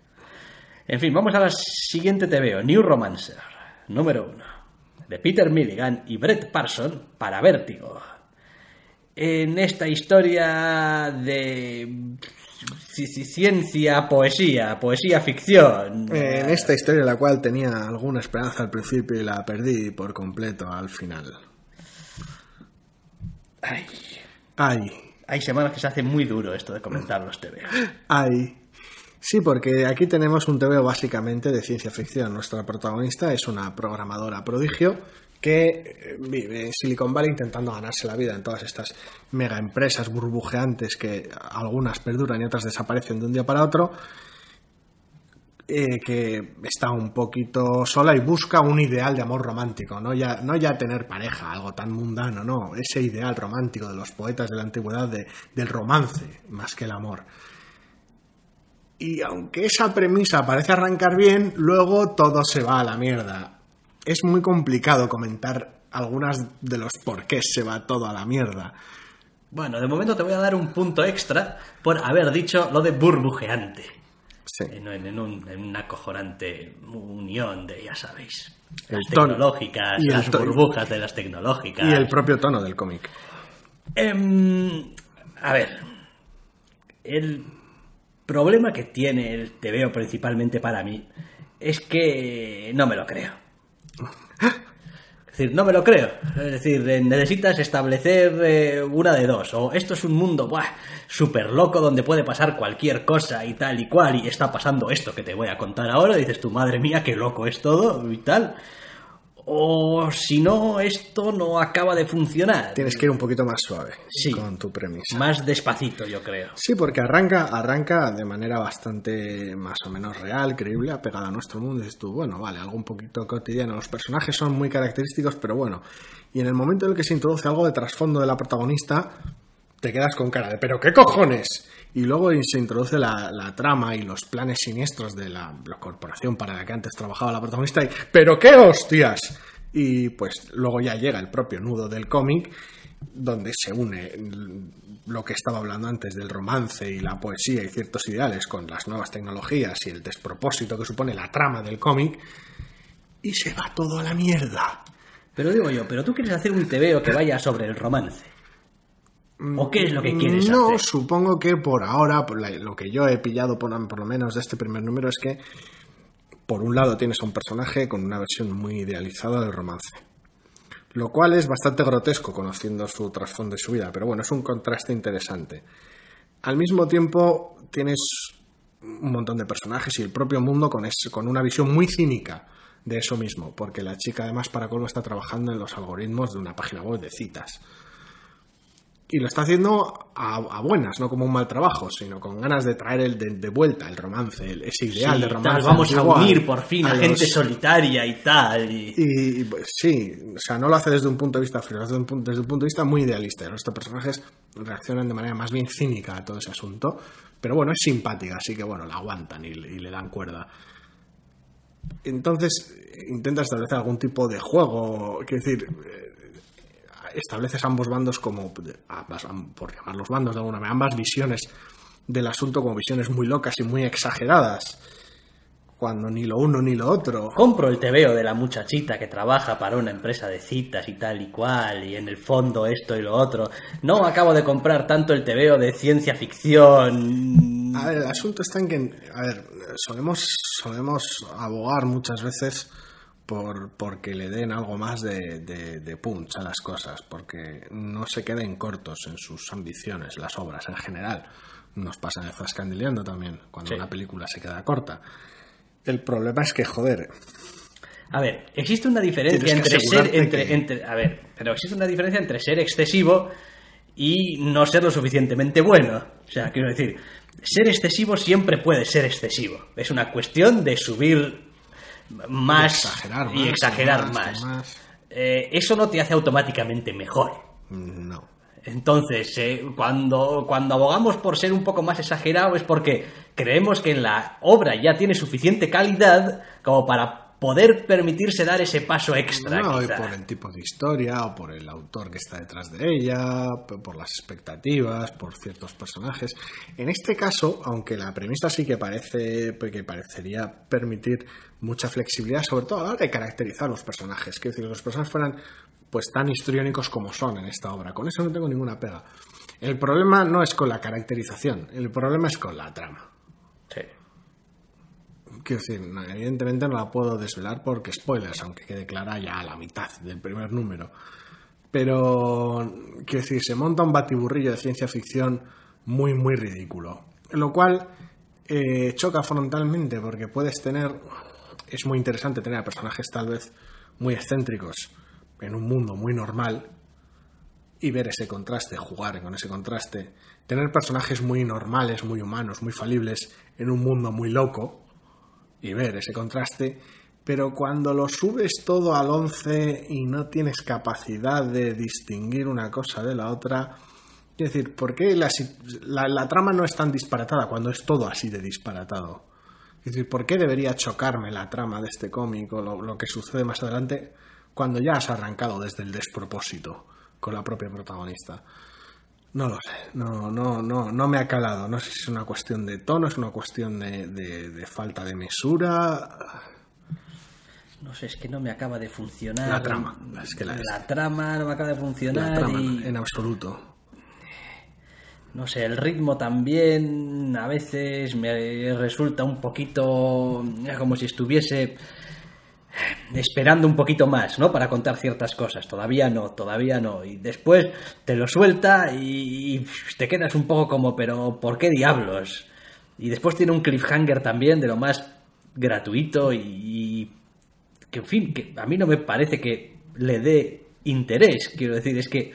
En fin, vamos a la siguiente TVO, New Romancer, número uno, de Peter Milligan y Brett Parson para Vértigo. En esta historia de ci- ci- ciencia, poesía, poesía, ficción. En esta historia, la cual tenía alguna esperanza al principio y la perdí por completo al final. Ay, Ay, hay semanas que se hace muy duro esto de comentar los TVO. ay. Sí, porque aquí tenemos un TVO básicamente de ciencia ficción. Nuestra protagonista es una programadora prodigio que eh, vive en Silicon Valley intentando ganarse la vida en todas estas mega empresas burbujeantes que algunas perduran y otras desaparecen de un día para otro. eh, que está un poquito sola y busca un ideal de amor romántico, no ya, no ya tener pareja, algo tan mundano, no, ese ideal romántico de los poetas de la antigüedad de- del romance más que el amor. Y aunque esa premisa parece arrancar bien, luego todo se va a la mierda. Es muy complicado comentar algunas de los por qué se va todo a la mierda. Bueno, de momento te voy a dar un punto extra por haber dicho lo de burbujeante. Sí. En, un- en una acojonante unión de, ya sabéis, las El tecnológicas, Y las burbujas de las tecnológicas. Y el propio tono del cómic. Em, a ver, el problema que tiene el TVO principalmente para mí es que no me lo creo. Es decir, no me lo creo. Es decir, eh, necesitas establecer eh, una de dos. O esto es un mundo buah, súper loco donde puede pasar cualquier cosa y tal y cual. Y está pasando esto que te voy a contar ahora. Dices tu madre mía, qué loco es todo y tal. O si no, esto no acaba de funcionar. Tienes que ir un poquito más suave Sí. con tu premisa. Más despacito, yo creo. Sí, porque arranca, arranca de manera bastante más o menos real, creíble, apegada a nuestro mundo. Dices tú, bueno, vale, algo un poquito cotidiano. Los personajes son muy característicos, pero bueno. Y en el momento en el que se introduce algo de trasfondo de la protagonista, te quedas con cara de, ¿pero qué cojones? Y luego se introduce la, trama y los planes siniestros de la, corporación para la que antes trabajaba la protagonista y, ¿pero qué hostias? Y pues luego ya llega el propio nudo del cómic, donde se une lo que estaba hablando antes del romance y la poesía y ciertos ideales con las nuevas tecnologías y el despropósito que supone la trama del cómic, y se va todo a la mierda. Pero digo yo, ¿pero tú quieres hacer un TVO que vaya sobre el romance? ¿O qué es lo que quieres no, hacer? supongo que por ahora, por la- lo que yo he pillado por, por lo menos de este primer número es que, por un lado, tienes a un personaje con una versión muy idealizada del romance. Lo cual es bastante grotesco conociendo su trasfondo y su vida, pero bueno, es un contraste interesante. Al mismo tiempo, tienes un montón de personajes y el propio mundo con, es- con una visión muy cínica de eso mismo, porque la chica además para colmo está trabajando en los algoritmos de una página web de citas. Y lo está haciendo a, a buenas, no como un mal trabajo, sino con ganas de traer el de, de vuelta el romance, el- ese ideal Sí, de tal, romance. vamos a unir por fin a, gente solitaria y tal. Y... y pues, sí, o sea, no lo hace desde un punto de vista frío, lo hace desde un punto, desde un punto de vista muy idealista. Los personajes reaccionan de manera más bien cínica a todo ese asunto, pero bueno, es simpática, así que bueno, la aguantan y, y le dan cuerda. Entonces, intenta establecer algún tipo de juego, quiero decir, estableces ambos bandos como, ambas- am- por llamarlos bandos de alguna manera, ambas visiones del asunto como visiones muy locas y muy exageradas, cuando ni lo uno ni lo otro. Compro el TVO de la muchachita que trabaja para una empresa de citas y tal y cual, y en el fondo esto y lo otro. No acabo de comprar tanto el TVO de ciencia ficción. A ver, el asunto está en que, a ver, solemos, solemos abogar muchas veces por porque le den algo más de, de, de punch a las cosas, porque no se queden cortos en sus ambiciones, las obras en general. Nos pasa en el Zascandileando también, cuando Sí. una película se queda corta. El problema es que, joder, A ver, existe una diferencia entre ser. asegurarte Entre, que- entre- a ver, pero existe una diferencia entre ser excesivo y no ser lo suficientemente bueno. O sea, quiero decir, ser excesivo siempre puede ser excesivo. Es una cuestión de subir más exagerar y exagerar más, más. más. Eh, eso no te hace automáticamente mejor. no. Entonces, eh, cuando, cuando abogamos por ser un poco más exagerado es porque creemos que la obra ya tiene suficiente calidad como para poder permitirse dar ese paso extra. No, y por el tipo de historia, o por el autor que está detrás de ella, por las expectativas, por ciertos personajes. En este caso, aunque la premisa sí que parece, que parecería permitir mucha flexibilidad, sobre todo a la hora de caracterizar los personajes, que decir, los personajes fueran pues tan histriónicos como son en esta obra. Con eso no tengo ninguna pega. El problema no es con la caracterización, el problema es con la trama. Quiero decir, evidentemente no la puedo desvelar porque spoilers, aunque quede clara ya a la mitad del primer número. Pero, quiero decir, se monta un batiburrillo de ciencia ficción muy, muy ridículo. Lo cual eh, choca frontalmente porque puedes tener. Es muy interesante tener a personajes tal vez muy excéntricos en un mundo muy normal y ver ese contraste, jugar con ese contraste. Tener personajes muy normales, muy humanos, muy falibles en un mundo muy loco y ver ese contraste, pero cuando lo subes todo al 11 y no tienes capacidad de distinguir una cosa de la otra, es decir, ¿por qué la, la- la trama no es tan disparatada cuando es todo así de disparatado? Es decir, ¿por qué debería chocarme la trama de este cómic o lo que sucede más adelante cuando ya has arrancado desde el despropósito con la propia protagonista? No lo sé, no, no, no, no me ha calado. No sé si es una cuestión de tono, es una cuestión de, de- de falta de mesura. No sé, es que no me acaba de funcionar. La trama, es que la es. trama no me acaba de funcionar La trama, y... en absoluto. No sé, el ritmo también a veces me resulta un poquito como si estuviese esperando un poquito más, ¿no? Para contar ciertas cosas. Todavía no, todavía no. Y después te lo suelta y te quedas un poco como, pero ¿por qué diablos? Y después tiene un cliffhanger también de lo más gratuito y, y que, en fin, que a mí no me parece que le dé interés. Quiero decir, es que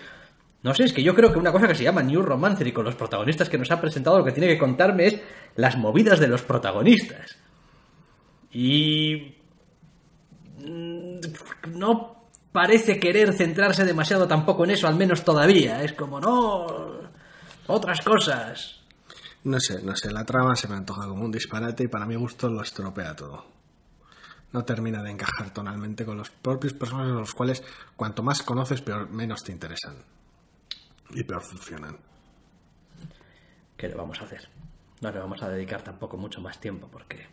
no sé, es que yo creo que una cosa que se llama New Romancer y con los protagonistas que nos ha presentado lo que tiene que contarme es las movidas de los protagonistas. Y... mm, No parece querer centrarse demasiado tampoco en eso, al menos todavía. Es como, no... Otras cosas. No sé, no sé, la trama se me antoja como un disparate y para mi gusto lo estropea todo. No termina de encajar tonalmente con los propios personajes de los cuales cuanto más conoces, peor, menos te interesan. Y peor funcionan. ¿Qué le vamos a hacer? No le vamos a dedicar tampoco mucho más tiempo porque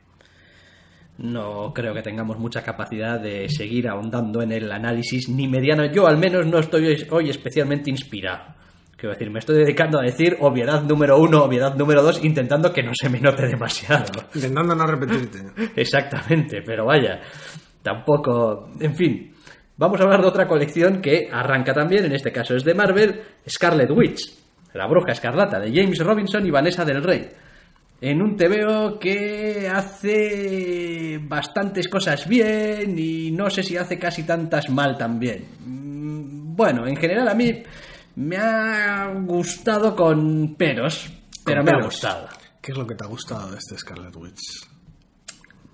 no creo que tengamos mucha capacidad de seguir ahondando en el análisis ni mediano. Yo al menos no estoy hoy- especialmente inspirado. Quiero decir, me estoy dedicando a decir obviedad número uno, obviedad número dos, intentando que no se me note demasiado. Intentando no repetirte. Exactamente, pero vaya, tampoco. En fin, vamos a hablar de otra colección que arranca también, en este caso es de Marvel, Scarlet Witch, la bruja escarlata de James Robinson y Vanessa del Rey. En un TVO que hace bastantes cosas bien y no sé si hace casi tantas mal también. Mm, Bueno, en general a mí me ha gustado con peros, pero Con me ha gustado. ¿Qué es lo que te ha gustado de este Scarlet Witch?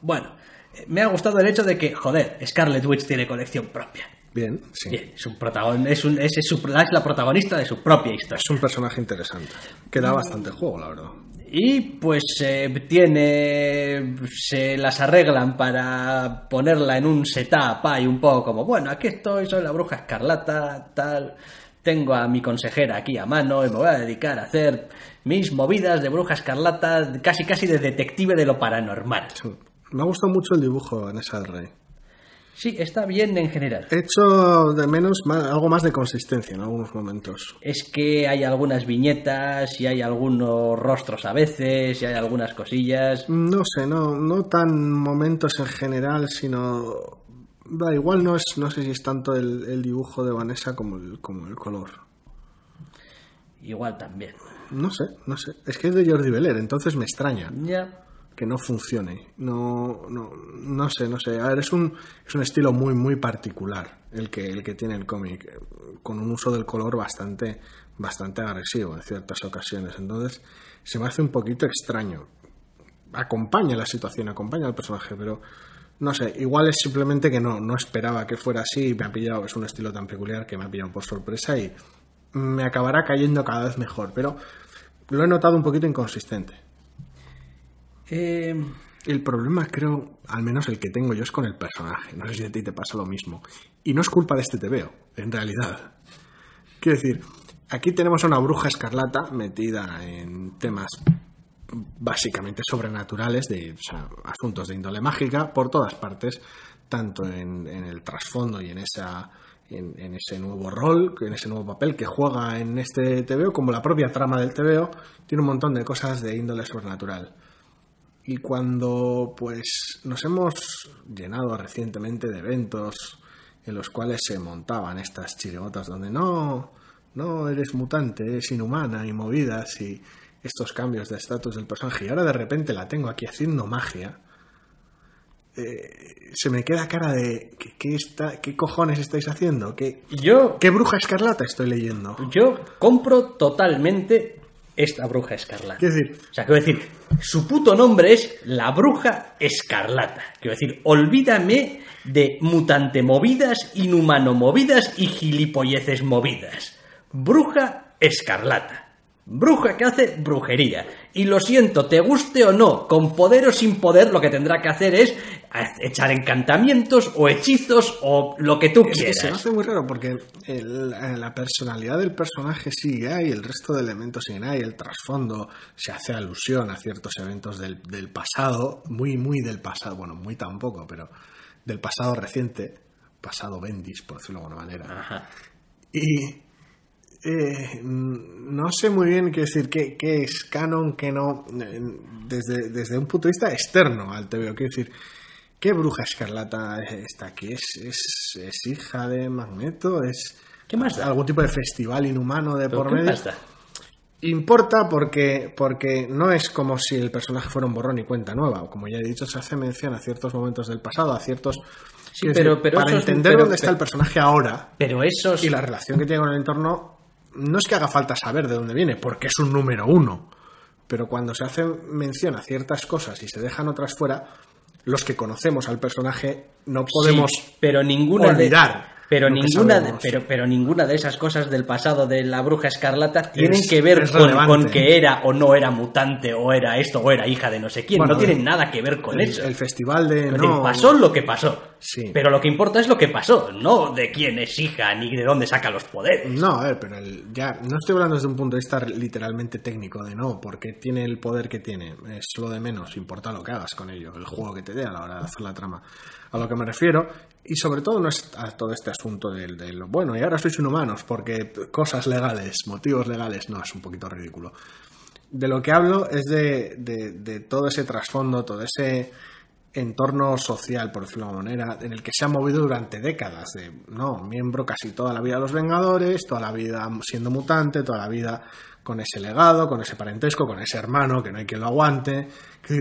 Bueno, me ha gustado el hecho de que, joder, Scarlet Witch tiene colección propia. Bien, sí. Bien, es, un protagon- es, un- es, es su- es la protagonista de su propia historia. Es un personaje interesante. Que da bastante juego, la verdad. Y pues eh, tiene. Se las arreglan para ponerla en un setup ahí un poco como, bueno, aquí estoy, soy la bruja escarlata, tal. Tengo a mi consejera aquí a mano y me voy a dedicar a hacer mis movidas de bruja escarlata, casi casi de detective de lo paranormal. Me ha gustado mucho el dibujo en esa del rey. Sí, está bien en general. He hecho de menos ma- algo más de consistencia en algunos momentos. Es que hay algunas viñetas y hay algunos rostros a veces y hay algunas cosillas. No sé, no, no tan momentos en general, sino... Da igual, no, es, no sé si es tanto el, el dibujo de Vanessa como el, como el color. Igual también. No sé, no sé. Es que es de Jordi Beller, entonces me extraña Ya. Que no funcione. No, no, no sé, no sé. A ver, es un, es un estilo muy, muy particular el que, el que tiene el cómic, con un uso del color bastante, bastante agresivo en ciertas ocasiones. Entonces, se me hace un poquito extraño. Acompaña la situación, acompaña al personaje, pero no sé, igual es simplemente que no, no esperaba que fuera así y me ha pillado, es un estilo tan peculiar que me ha pillado por sorpresa y me acabará cayendo cada vez mejor, pero lo he notado un poquito inconsistente. Eh, El problema, creo, al menos el que tengo yo, es con el personaje. No sé si a ti te pasa lo mismo. Y no es culpa de este TVO, en realidad. Quiero decir, aquí tenemos a una bruja escarlata metida en temas básicamente sobrenaturales, de o sea, asuntos de índole mágica, por todas partes, tanto en, el trasfondo y en esa ese nuevo rol, en ese nuevo papel que juega en este TVO, como la propia trama del TVO, tiene un montón de cosas de índole sobrenatural. Y cuando pues nos hemos llenado recientemente de eventos en los cuales se montaban estas chirigotas donde no, no eres mutante, eres inhumana y movidas y estos cambios de estatus del personaje y ahora de repente la tengo aquí haciendo magia, eh, se me queda cara de ¿qué, qué, está, ¿qué cojones estáis haciendo? ¿Qué, Yo, ¿Qué bruja escarlata estoy leyendo? yo compro totalmente esta bruja escarlata. Quiero decir, O sea, quiero decir, su puto nombre es la bruja escarlata. Quiero decir, olvídame de mutante movidas, inhumano movidas y gilipolleces movidas. Bruja escarlata. Bruja que hace brujería. Y lo siento, te guste o no, con poder o sin poder, lo que tendrá que hacer es echar encantamientos o hechizos o lo que tú es que quieras. se me hace muy raro porque el- la personalidad del personaje sigue ahí, el resto de elementos siguen ahí, el trasfondo se hace alusión a ciertos eventos del, del pasado, muy, muy del pasado, bueno, muy tampoco, pero del pasado reciente, pasado Bendis, por decirlo de alguna manera. Ajá. Y eh, no sé muy bien qué decir, qué, qué es canon, qué no, desde, desde un punto de vista externo al TVO. Quiero decir, ¿qué bruja escarlata está aquí? ¿Es, es, es hija de Magneto? ¿Es ¿Qué más da? algún tipo de festival inhumano de ¿Pero por medio? Importa porque, porque no es como si el personaje fuera un borrón y cuenta nueva. Como ya he dicho, se hace mención a ciertos momentos del pasado, a ciertos... Sí, pero- decir, pero para es- entender pero- dónde está el personaje ahora, Pero esos... y la relación que tiene con el entorno no es que haga falta saber de dónde viene, porque es un número uno. Pero cuando se hace mención a ciertas cosas y se dejan otras fuera, los que conocemos al personaje no podemos Sí, pero ninguna olvidar de, pero ninguna de, pero pero ninguna de esas cosas del pasado de la bruja escarlata tienen Es- que ver con, que era o no era mutante o era esto o era hija de no sé quién. Bueno, no tienen nada que ver con el, eso. el festival de decir, no pasó lo que pasó. Sí. pero lo que importa es lo que pasó no de quién es hija ni de dónde saca los poderes. No, a ver, pero el- ya no estoy hablando desde un punto de vista literalmente técnico de no, porque tiene el poder que tiene, es lo de menos, importa lo que hagas con ello, el juego que te dé a la hora de hacer la trama. A lo que me refiero, y sobre todo no es todo este asunto del, del bueno, y ahora sois inhumanos, porque cosas legales, motivos legales, no, es un poquito ridículo. De lo que hablo es de, de- todo ese trasfondo, todo ese entorno social, por decirlo de alguna manera, en el que se ha movido durante décadas. De, no, miembro casi toda la vida de los Vengadores, toda la vida siendo mutante, toda la vida con ese legado, con ese parentesco, con ese hermano que no hay quien lo aguante.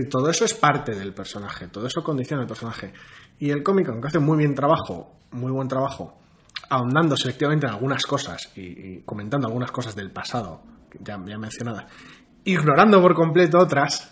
Todo eso es parte del personaje, todo eso condiciona el personaje. Y el cómic, aunque hace muy bien trabajo, muy buen trabajo, ahondando selectivamente en algunas cosas y, y comentando algunas cosas del pasado, ya, ya mencionadas, ignorando por completo otras,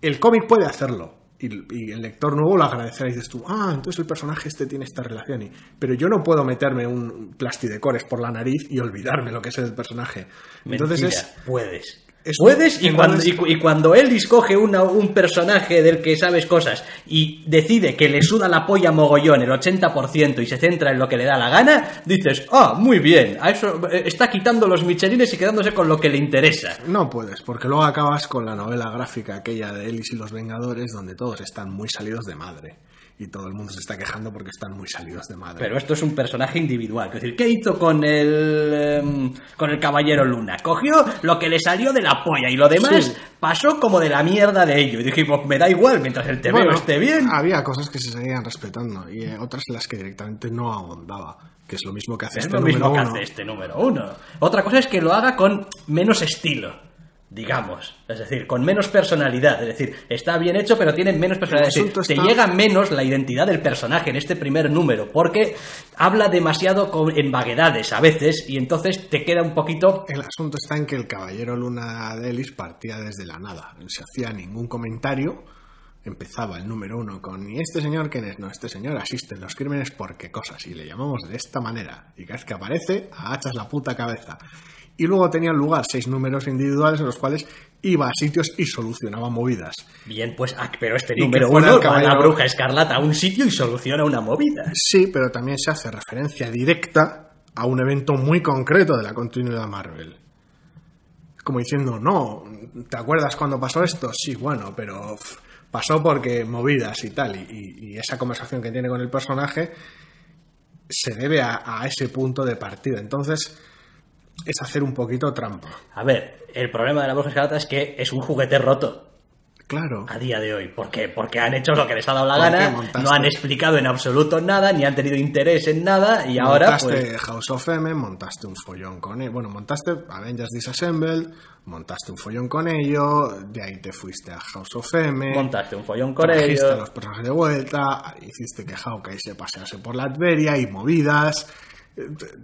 el cómic puede hacerlo. Y, y el lector nuevo lo agradecerá y dices tú, ah, entonces el personaje este tiene esta relación. Y, pero yo no puedo meterme un plastidecores por la nariz y olvidarme lo que es el personaje. Entonces Mentira, es, puedes. Es- puedes y cuando, y, cu- y cuando él escoge una- un personaje del que sabes cosas y decide que le suda la polla mogollón el 80% y se centra en lo que le da la gana, dices, ah, muy bien, a eso eh, está quitando los michelines y quedándose con lo que le interesa. No puedes, porque luego acabas con la novela gráfica aquella de Ellis y los Vengadores, donde todos están muy salidos de madre. Y todo el mundo se está quejando porque están muy salidos de madre. Pero esto es un personaje individual. Es decir, ¿qué hizo con el, em, con el Caballero Luna? Cogió lo que le salió de la polla y lo demás Sí. pasó como de la mierda de ello. Y dijimos, me da igual, mientras el TVO Bueno, esté bien. Había cosas que se seguían respetando y eh, otras en las que directamente no ahondaba. Que es lo mismo que hace Es este lo mismo número que uno. hace este número uno. Otra cosa es que lo haga con menos estilo, digamos. Es decir, con menos personalidad. Es decir, está bien hecho, pero tiene menos personalidad. Es decir, asunto te está- llega menos la identidad del personaje en este primer número, porque habla demasiado con, en vaguedades a veces, y entonces te queda un poquito. El asunto está en que el Caballero Luna de Ellis partía desde la nada. No se hacía ningún comentario empezaba el número uno con ¿y este señor quién es? No, este señor asiste en los crímenes porque cosas y le llamamos de esta manera. Y cada vez que aparece, agachas la puta cabeza. Y luego tenían lugar seis números individuales en los cuales iba a sitios y solucionaba movidas. Bien, pues, ah, pero este número uno va a la bruja escarlata a un sitio y soluciona una movida. Sí, pero también se hace referencia directa a un evento muy concreto de la continuidad Marvel. Como diciendo, no, ¿te acuerdas cuando pasó esto? Sí, bueno, pero pasó porque movidas y tal. Y, y- y esa conversación que tiene con el personaje se debe a, a ese punto de partida. Entonces, es hacer un poquito trampa. A ver, el problema de la bruja escarlata es que es un juguete roto Claro. a día de hoy. ¿Por qué? Porque han hecho lo que les ha dado la gana, no han explicado en absoluto nada, ni han tenido interés en nada, y ahora montaste pues... House of M, montaste un follón con él. Bueno, montaste Avengers Disassembled, montaste un follón con ello, de ahí te fuiste a House of M. Montaste un follón con trajiste a ellos. los personajes de vuelta, hiciste que Hawkeye se pasease por Latveria y movidas.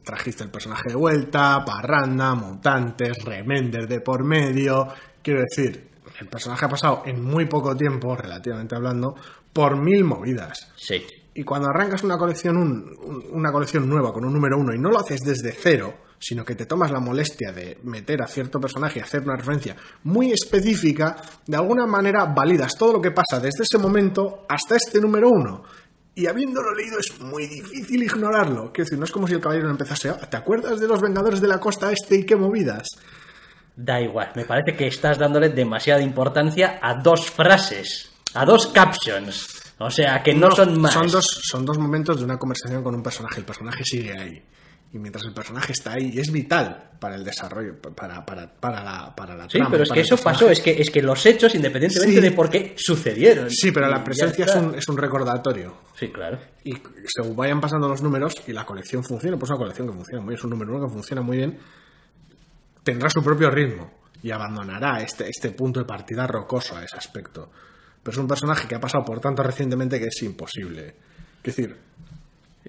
Trajiste el personaje de vuelta, parranda, mutantes, remender de por medio. Quiero decir, el personaje ha pasado en muy poco tiempo, relativamente hablando, por mil movidas. Sí. Y cuando arrancas una colección, un- un- una colección nueva con un número uno y no lo haces desde cero, sino que te tomas la molestia de meter a cierto personaje y hacer una referencia muy específica, de alguna manera validas todo lo que pasa desde ese momento hasta este número uno. Y habiéndolo leído es muy difícil ignorarlo. Quiero decir, no es como si el caballero empezase a... ¿Te acuerdas de los Vengadores de la Costa Este y qué movidas? Da igual, me parece que estás dándole demasiada importancia a dos frases, a dos captions. O sea, que no, son más. Son dos, son dos momentos de una conversación con un personaje. El personaje sigue ahí. Y mientras el personaje está ahí, es vital para el desarrollo, para, para, para la, para la Sí, trama, pero es que eso pasó, es que, es que los hechos, independientemente Sí. de por qué, sucedieron. Sí, pero Y la presencia es un, es un recordatorio. Sí, claro. Y según vayan pasando los números y la colección funcione, pues una colección que funciona muy bien, es un número uno que funciona muy bien, tendrá su propio ritmo y abandonará este, este punto de partida rocoso a ese aspecto. Pero es un personaje que ha pasado por tanto recientemente que es imposible. Es decir,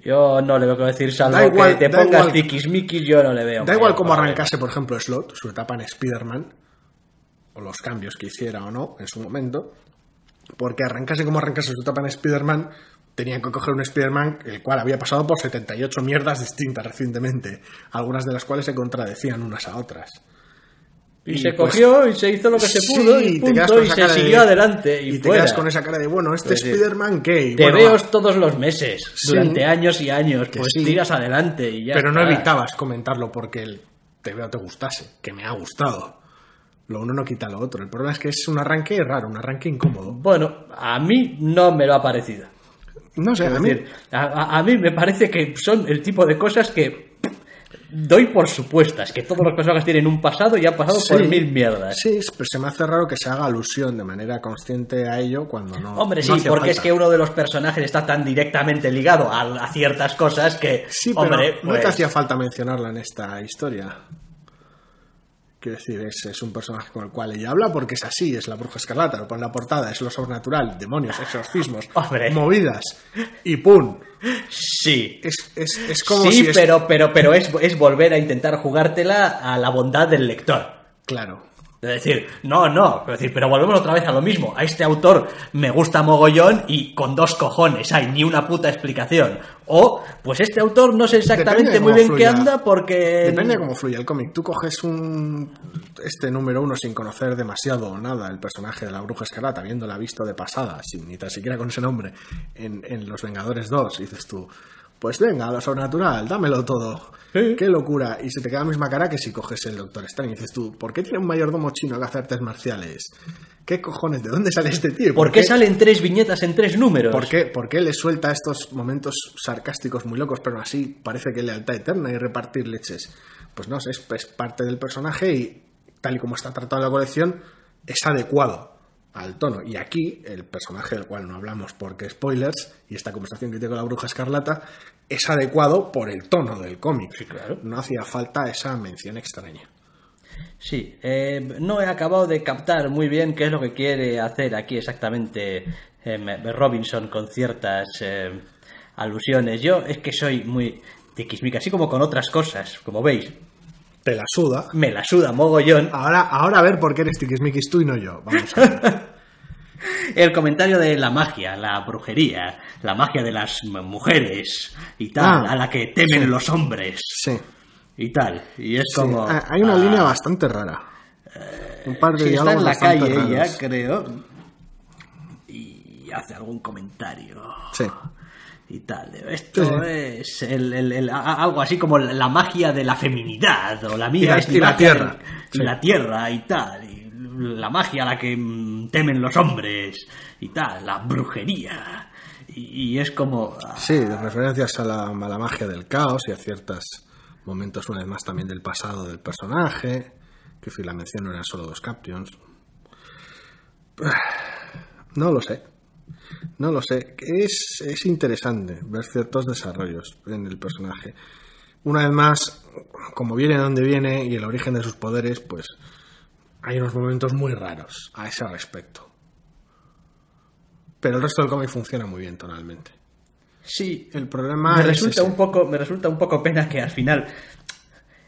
Yo no le veo que decir, salvo Da igual, que te da pongas tiquismiquis, yo no le veo. Da igual cómo arrancase, por ejemplo, Slot, su etapa en Spider-Man, o los cambios que hiciera o no en su momento, porque arrancase como arrancase su etapa en Spider-Man, tenían que coger un Spider-Man el cual había pasado por 78 mierdas distintas recientemente, algunas de las cuales se contradecían unas a otras. Y, Y se pues- cogió y se hizo lo que se Sí, pudo y, punto, y se de- siguió adelante. Y, Y, te fuera. quedas con esa cara de, bueno, este Pues. Spider-Man gay. Te bueno, veo va. todos los meses, Sí. durante años y años, Que pues sí. tiras adelante y ya Pero no evitabas comentarlo porque el te veo te gustase, que me ha gustado. Lo uno no quita lo otro. El problema es que es un arranque raro, un arranque incómodo. Bueno, a mí no me lo ha parecido. No sé, a mí, decir, a- a mí me parece que son el tipo de cosas que doy por supuestas, que todos los personajes tienen un pasado y han pasado por mil mierdas. Sí, pero se me hace raro que se haga alusión de manera consciente a ello cuando no. Hombre, no sí, porque es que uno de los personajes está tan directamente ligado a, a ciertas cosas que, Sí, pero hombre, no te pues, hacía falta mencionarla en esta historia. Quiero decir, es, es un personaje con el cual ella habla porque es así, es la bruja escarlata, lo pone en la portada, es lo sobrenatural, demonios, exorcismos, Hombre. movidas y ¡pum! sí. Es, es, es como sí, si pero, pero, pero es, es volver a intentar jugártela a la bondad del lector. Claro. Es decir, no, no, decir, pero volvemos otra vez a lo mismo. A este autor me gusta mogollón y con dos cojones hay ni una puta explicación. O, pues este autor no sé exactamente de muy bien qué anda porque... Depende de cómo fluye el cómic. Tú coges un este número uno sin conocer demasiado o nada el personaje de la bruja escarlata, habiéndola visto de pasada, sin ni tan siquiera con ese nombre, en, en Los Vengadores 2, y dices tú, pues venga, lo sobrenatural, dámelo todo. Qué locura. Y se te queda la misma cara que si coges el Doctor Strange y dices tú, ¿por qué tiene un mayordomo chino que hace artes marciales? ¿Qué cojones? ¿De dónde sale este tío? ¿Por qué salen tres viñetas en tres números? ¿Por qué, por qué le suelta estos momentos sarcásticos muy locos, pero así parece que lealtad eterna y repartir leches? Pues no sé, es, es parte del personaje y tal y como está tratado la colección, es adecuado al tono. Y aquí, el personaje del cual no hablamos porque spoilers, y esta conversación que tengo con la bruja escarlata, es adecuado por el tono del cómic. Sí, claro. No hacía falta esa mención extraña. Sí, eh, no he acabado de captar muy bien qué es lo que quiere hacer aquí exactamente eh, Robinson con ciertas eh, alusiones. Yo es que soy muy tiquismica, así como con otras cosas, como veis. Te la suda. Me la suda mogollón. Ahora, ahora a ver por qué eres tiquismiquis tú y no yo. Vamos a ver. el comentario de la magia, la brujería, la magia de las mujeres y tal, Ah, a la que temen sí. los hombres Sí. y tal. Y es Sí, como... ha- Hay una ah, línea bastante rara. Un par de está en la calle raros. ella, creo, y hace algún comentario Sí. y tal. Esto Sí, es el- el- el- a- algo así como la magia de la feminidad o la mía Y la- es y la tierra. la tierra y tal. La magia a la que mm, temen los hombres y tal, la brujería. Y, es como... ah, Sí, de referencias a la, a la magia del caos y a ciertos momentos, una vez más, también del pasado del personaje, que si la mención no eran solo dos captions. No lo sé. No lo sé. Es, es interesante ver ciertos desarrollos en el personaje. Una vez más, como viene de donde viene y el origen de sus poderes, pues hay unos momentos muy raros a ese respecto. Pero el resto del cómic funciona muy bien tonalmente. Sí, El problema me es resulta ese. un poco me resulta un poco pena que al final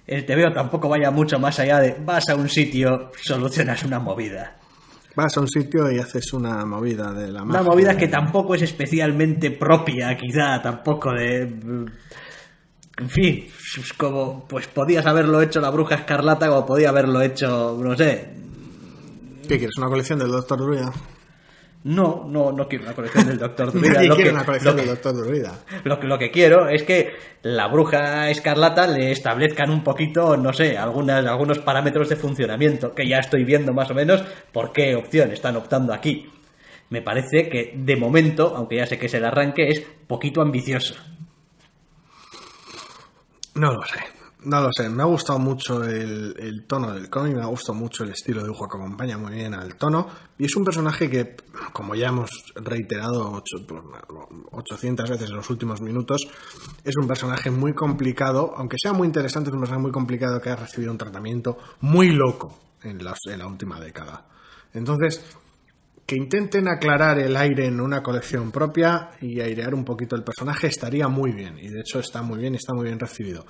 el TVO tampoco vaya mucho más allá de vas a un sitio solucionas una movida Vas a un sitio y haces una movida de la una magia. movida que tampoco es especialmente propia quizá tampoco de en fin como pues podías haberlo hecho la bruja escarlata o podía haberlo hecho no sé ¿Qué quieres? ¿Una colección del Doctor Druida? no no no quiero una colección del Doctor Druida Nadie lo quiere que- una colección lo que- del Doctor Druida. Lo que quiero es que la bruja escarlata le establezcan un poquito, no sé, algunas, algunos parámetros de funcionamiento, que ya estoy viendo más o menos por qué opción están optando aquí. Me parece que de momento, aunque ya sé que es el arranque, es poquito ambicioso. No lo sé. No lo sé. Me ha gustado mucho el, el tono del cómic, me ha gustado mucho el estilo de dibujo que acompaña muy bien al tono. Y es un personaje que, como ya hemos reiterado ocho- pues, 800 veces en los últimos minutos, es un personaje muy complicado, aunque sea muy interesante, es un personaje muy complicado que ha recibido un tratamiento muy loco en, las- en la última década. Entonces, que intenten aclarar el aire en una colección propia y airear un poquito el personaje estaría muy bien. Y de hecho está muy bien y está muy bien recibido.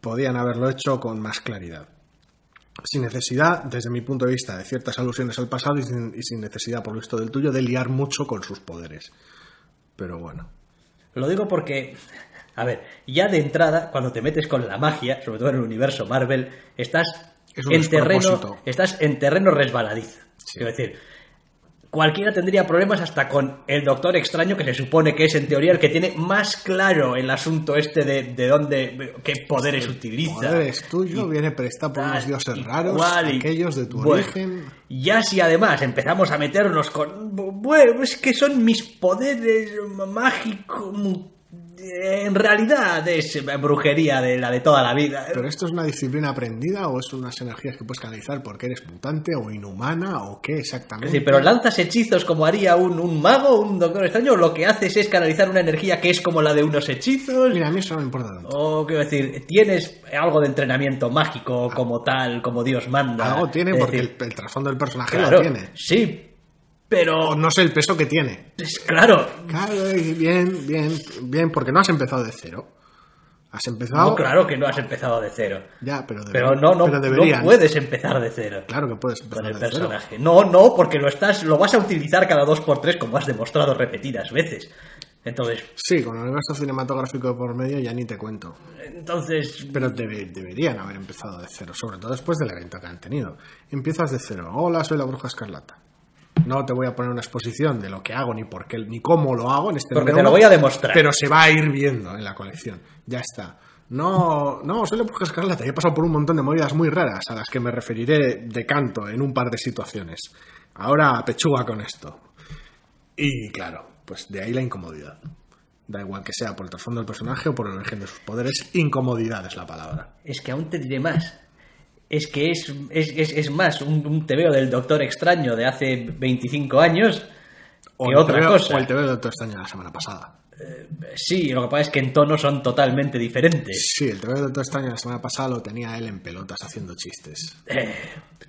Podían haberlo hecho con más claridad. Sin necesidad, desde mi punto de vista, de ciertas alusiones al pasado y sin, y sin necesidad, por lo visto del tuyo, de liar mucho con sus poderes. Pero bueno. Lo digo porque, a ver, ya de entrada, cuando te metes con la magia, sobre todo en el universo Marvel, estás Es en terreno, estás en terreno resbaladizo. Sí. Quiero decir, cualquiera tendría problemas hasta con el Doctor Extraño, que se supone que es en teoría el que tiene más claro el asunto este de, de dónde, qué poderes utiliza. Poderes tuyo, Y viene prestado por unos dioses y raros, cual, y- aquellos de tu bueno, origen. Ya si además empezamos a meternos con... Bueno, es que son mis poderes mágicos... En realidad es brujería de la de toda la vida. ¿Pero esto es una disciplina aprendida o es unas energías que puedes canalizar porque eres mutante o inhumana o qué exactamente? Sí, pero lanzas hechizos como haría un, un mago, un doctor extraño, lo que haces es canalizar una energía que es como la de unos hechizos. Mira, a mí eso no me importa tanto. O quiero decir, tienes algo de entrenamiento mágico como tal, como Dios manda. Algo tiene Es porque decir, el, el trasfondo del personaje claro, lo tiene. Sí, pero... O no sé el peso que tiene. es- claro, Claro, bien, bien, bien, porque no has empezado de cero. Has empezado. no, claro que no has empezado de cero. Ya, pero, debe- Pero no, no, pero no puedes empezar de cero Claro que puedes empezar con el de cero. personaje. No, no, porque lo estás, lo vas a utilizar cada dos por tres, como has demostrado repetidas veces. Entonces, Sí, con el universo cinematográfico por medio ya ni te cuento. entonces, Pero debe- deberían haber empezado de cero, sobre todo después del evento que han tenido. Empiezas de cero. Hola, soy la bruja escarlata. No te voy a poner una exposición de lo que hago, ni por qué, ni cómo lo hago en este Porque número te lo uno, voy a demostrar. Pero se va a ir viendo en la colección. Ya está. No, no, soy la bruja escarlata he pasado por un montón de movidas muy raras a las que me referiré de canto en un par de situaciones. Ahora pechuga con esto. Y claro, pues de ahí la incomodidad. Da igual que sea por el trasfondo del personaje o por el origen de sus poderes, incomodidad es la palabra. es que aún te diré más. Es que es, es, es, es más un, un tebeo del Doctor Extraño de hace 25 años O que otra TVO cosa. O el TV de Doctor Extraño la semana pasada. Sí, lo que pasa es que en tono son totalmente diferentes. Sí, el TV del Doctor Extraño la semana pasada lo tenía él en pelotas haciendo chistes. Eh,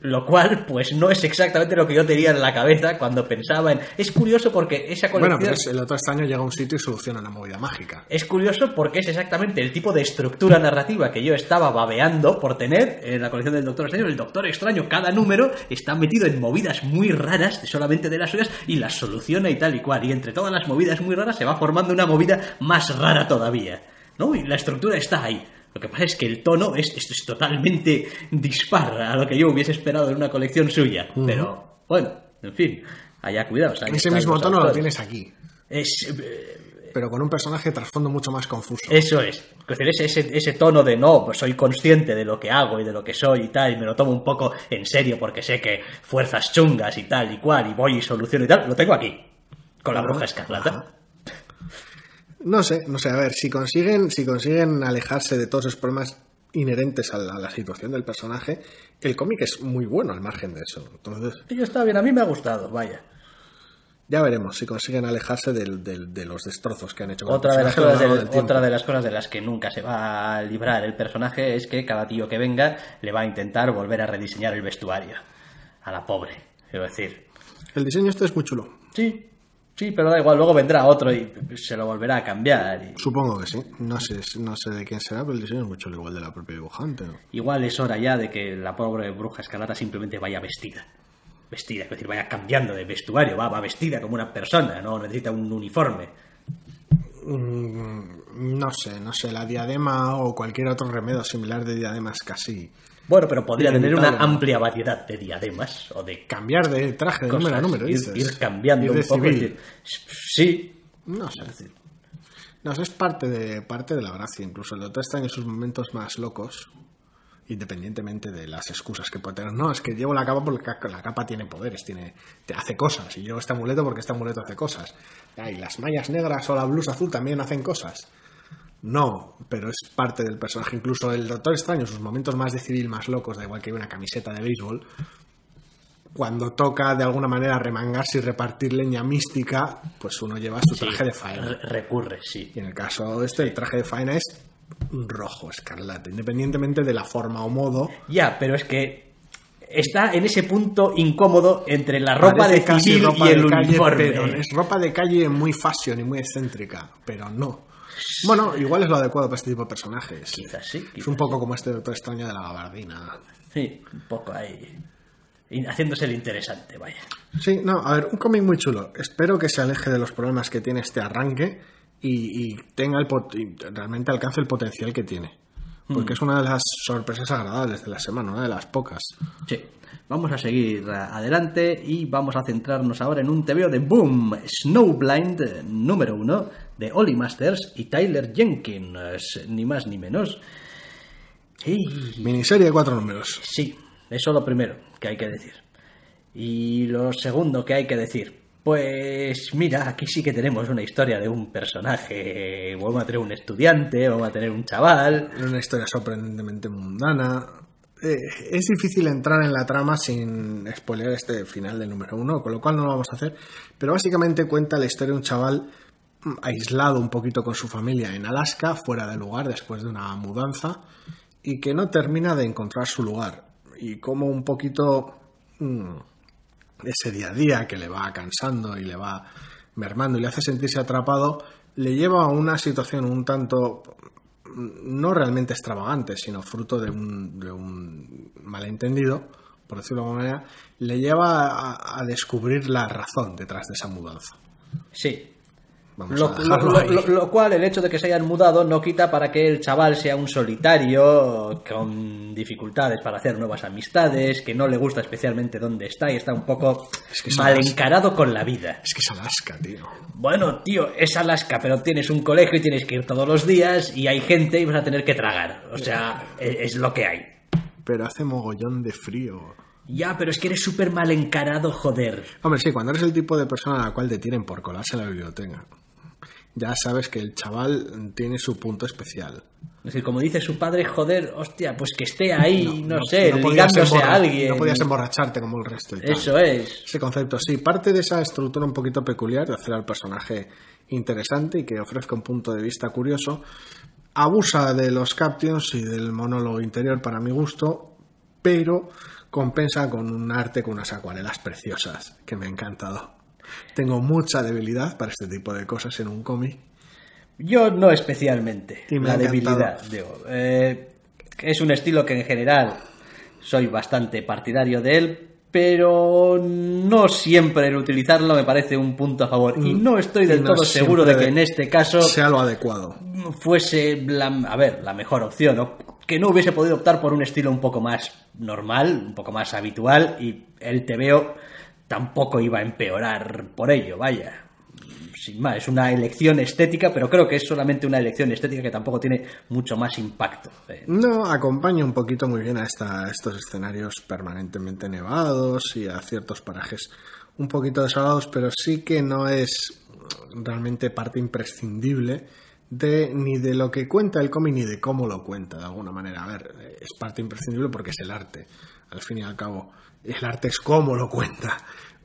lo cual, pues no es exactamente lo que yo tenía en la cabeza cuando pensaba en. Es curioso porque esa colección. Bueno, pero es- el Doctor Extraño llega a un sitio y soluciona una movida mágica. Es curioso porque es exactamente el tipo de estructura narrativa que yo estaba babeando por tener en la colección del Doctor Extraño. El Doctor Extraño, cada número está metido en movidas muy raras, solamente de las suyas, y las soluciona y tal y cual. Y entre todas las movidas muy raras se va formando una movida más rara todavía. ¿No? Y la estructura está ahí. Lo que pasa es que el tono es, es, es totalmente dispar a lo que yo hubiese esperado en una colección suya. Pero, bueno, en fin, allá cuidados. Ese mismo tono lo tienes aquí, Es, eh, pero con un personaje de trasfondo mucho más confuso. Eso es. Ese, ese, ese tono de no, pues soy consciente de lo que hago y de lo que soy y tal, y me lo tomo un poco en serio porque sé que fuerzas chungas y tal y cual, y voy y soluciono y tal, lo tengo aquí. Con la bruja escarlata. No sé, no sé, a ver, si consiguen, si consiguen alejarse de todos esos problemas inherentes a la, a la situación del personaje, el cómic es muy bueno al margen de eso. Entonces, está bien, a mí me ha gustado, vaya. ya veremos si consiguen alejarse del- del- de los destrozos que han hecho. con el Otra de, las cosas largo de, del tiempo. otra de las cosas de las que nunca se va a librar el personaje es que cada tío que venga le va a intentar volver a rediseñar el vestuario. A la pobre, quiero decir. El diseño este es muy chulo. Sí, sí, pero da igual, luego vendrá otro y se lo volverá a cambiar. y- Supongo que sí. No sé, no sé de quién será, pero el diseño es muy chulo, igual de la propia dibujante. ¿no? Igual es hora ya de que la pobre bruja escarlata simplemente vaya vestida. Vestida, es decir, vaya cambiando de vestuario, va, va vestida como una persona, no necesita un uniforme. Mm, No sé, no sé, la diadema o cualquier otro remedio similar de diademas casi. Bueno, pero podría tener una amplia variedad de diademas o de Cambiar de traje de cosas, número a número, ir, dices. ir cambiando Ir de un poco. civil. decir, sí, No sé. No, eso es parte de, parte de la gracia. Incluso el Doctor está en sus momentos más locos, independientemente de las excusas que puede tener. No, es que llevo la capa porque ca- la capa tiene poderes, tiene, te hace cosas. Y llevo este amuleto porque este amuleto hace cosas. Ah, y las mallas negras o la blusa azul también hacen cosas. No, pero es parte del personaje. Incluso el Doctor Extraño, sus momentos más de civil, más locos, da igual que una camiseta de béisbol, cuando toca de alguna manera remangarse y repartir leña mística, pues uno lleva su traje de faena. re- recurre, sí. Y en el caso este, el traje de faena es rojo, escarlata, independientemente de la forma o modo. Ya, pero es que está en ese punto incómodo entre la ropa de civil ropa y el de calle, uniforme. pero es ropa de calle muy fashion y muy excéntrica, pero no. Bueno, igual es lo adecuado para este tipo de personajes. Quizás sí, Es un poco como este doctor extraño de la gabardina. Sí, un poco ahí. haciéndose el interesante, vaya. Sí, no, a ver, un cómic muy chulo. Espero que se aleje de los problemas que tiene este arranque y, y tenga el pot- y realmente alcance el potencial que tiene. Porque es una de las sorpresas agradables de la semana, una de las pocas. Sí. Vamos a seguir adelante y vamos a centrarnos ahora en un TVO de Boom, Snowblind número uno de Ollie Masters y Tyler Jenkins, ni más ni menos. Y Miniserie de cuatro números. Sí, eso lo primero que hay que decir. Y lo segundo que hay que decir, pues mira, aquí sí que tenemos una historia de un personaje. Vamos a tener un estudiante, vamos a tener un chaval. Una historia sorprendentemente mundana. Eh, es difícil entrar en la trama sin spoiler este final del número uno, con lo cual no lo vamos a hacer. Pero básicamente cuenta la historia de un chaval mm, aislado un poquito con su familia en Alaska, fuera de lugar después de una mudanza, y que no termina de encontrar su lugar. Y como un poquito mm, ese día a día que le va cansando y le va mermando y le hace sentirse atrapado, le lleva a una situación un tanto mm, no realmente extravagante, sino fruto de un, malentendido, por decirlo de alguna manera, le lleva a, a descubrir la razón detrás de esa mudanza. Sí. Vamos Lo, a dejarlo lo- ahí. lo- lo cual, el hecho de que se hayan mudado no quita para que el chaval sea un solitario, con dificultades para hacer nuevas amistades, que no le gusta especialmente dónde está y está un poco Es que es mal Alaska. encarado con la vida. Es que es Alaska, tío. Bueno, tío, es Alaska, pero tienes un colegio y tienes que ir todos los días y hay gente y vas a tener que tragar. O sea, e- es, lo que hay. Pero hace mogollón de frío. Ya, pero es que eres súper mal encarado, joder. Hombre, sí, cuando eres el tipo de persona a la cual te tienen por colarse en la biblioteca, ya sabes que el chaval tiene su punto especial. Es decir, como dice su padre, joder, hostia, pues que esté ahí, no, no- sé, no ligándose a alguien. No podías emborracharte como el resto. y tal. Eso es. Ese concepto, sí, parte de esa estructura un poquito peculiar de hacer al personaje interesante y que ofrezca un punto de vista curioso, abusa de los captions y del monólogo interior para mi gusto, pero compensa con un arte con unas acuarelas preciosas que me ha encantado. Tengo mucha debilidad para este tipo de cosas en un cómic. Yo no especialmente. Y la debilidad, digo. Eh, es un estilo que en general soy bastante partidario de él, pero no siempre el utilizarlo me parece un punto a favor. Y no estoy del Mm. No todo seguro de que en este caso Sea lo adecuado. fuese la, a ver, la mejor opción, o que no hubiese podido optar por un estilo un poco más normal, un poco más habitual, y el TVO tampoco iba a empeorar por ello, vaya. Sin más, es una elección estética, pero creo que es solamente una elección estética que tampoco tiene mucho más impacto. Eh, No, acompaña un poquito muy bien a, esta- estos escenarios permanentemente nevados y a ciertos parajes un poquito desolados, pero sí que no es realmente parte imprescindible de ni de lo que cuenta el cómic ni de cómo lo cuenta, de alguna manera. A ver, es parte imprescindible porque es el arte, al fin y al cabo. El arte es cómo lo cuenta.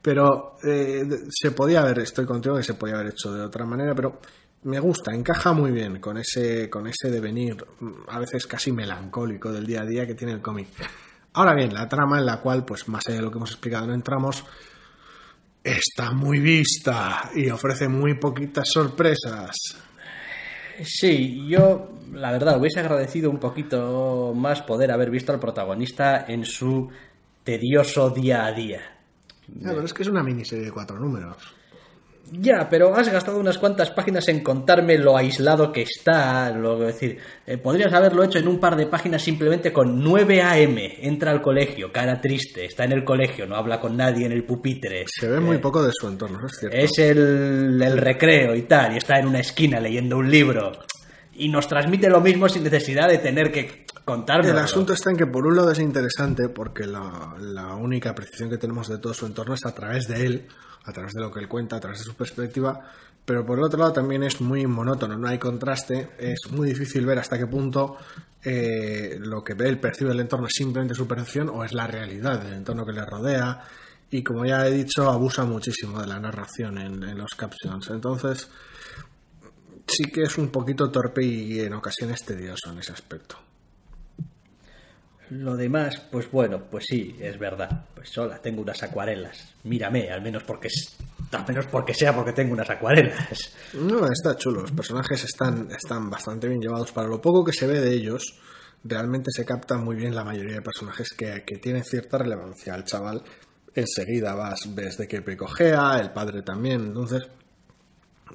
Pero eh, se podía haber, estoy contigo que se podía haber hecho de otra manera, pero me gusta, encaja muy bien con ese, con ese devenir mm, a veces casi melancólico del día a día que tiene el cómic. Ahora bien, la trama en la cual, pues más allá de lo que hemos explicado, no entramos, está muy vista y ofrece muy poquitas sorpresas. Sí, yo la verdad hubiese agradecido un poquito más poder haber visto al protagonista en su tedioso día a día. Ya, pero es que es una miniserie de cuatro números. Ya, pero has gastado unas cuantas páginas en contarme lo aislado que está. Lo, es decir, eh, podrías haberlo hecho en un par de páginas simplemente con 9 AM. Entra al colegio, cara triste, está en el colegio, no habla con nadie en el pupitre. Se ve muy poco de su entorno, ¿no es cierto? Es el, el recreo y tal, y está en una esquina leyendo un libro. Y nos transmite lo mismo sin necesidad de tener que El asunto está en que por un lado es interesante porque la, la única precisión que tenemos de todo su entorno es a través de él, a través de lo que él cuenta, a través de su perspectiva, pero por el otro lado también es muy monótono, no hay contraste, es muy difícil ver hasta qué punto eh, lo que ve él percibe del entorno es simplemente su percepción o es la realidad del entorno que le rodea y como ya he dicho abusa muchísimo de la narración en, en los captions, entonces sí que es un poquito torpe y en ocasiones tedioso en ese aspecto. Lo demás, pues bueno, pues sí, es verdad. Pues sola, tengo unas acuarelas. Mírame, al menos porque al menos porque sea porque tengo unas acuarelas. No, está chulo. Los personajes están, están bastante bien llevados. Para lo poco que se ve de ellos, realmente se capta muy bien la mayoría de personajes que, que tienen cierta relevancia. El chaval enseguida vas, ves de qué pecojea, el padre también. Entonces,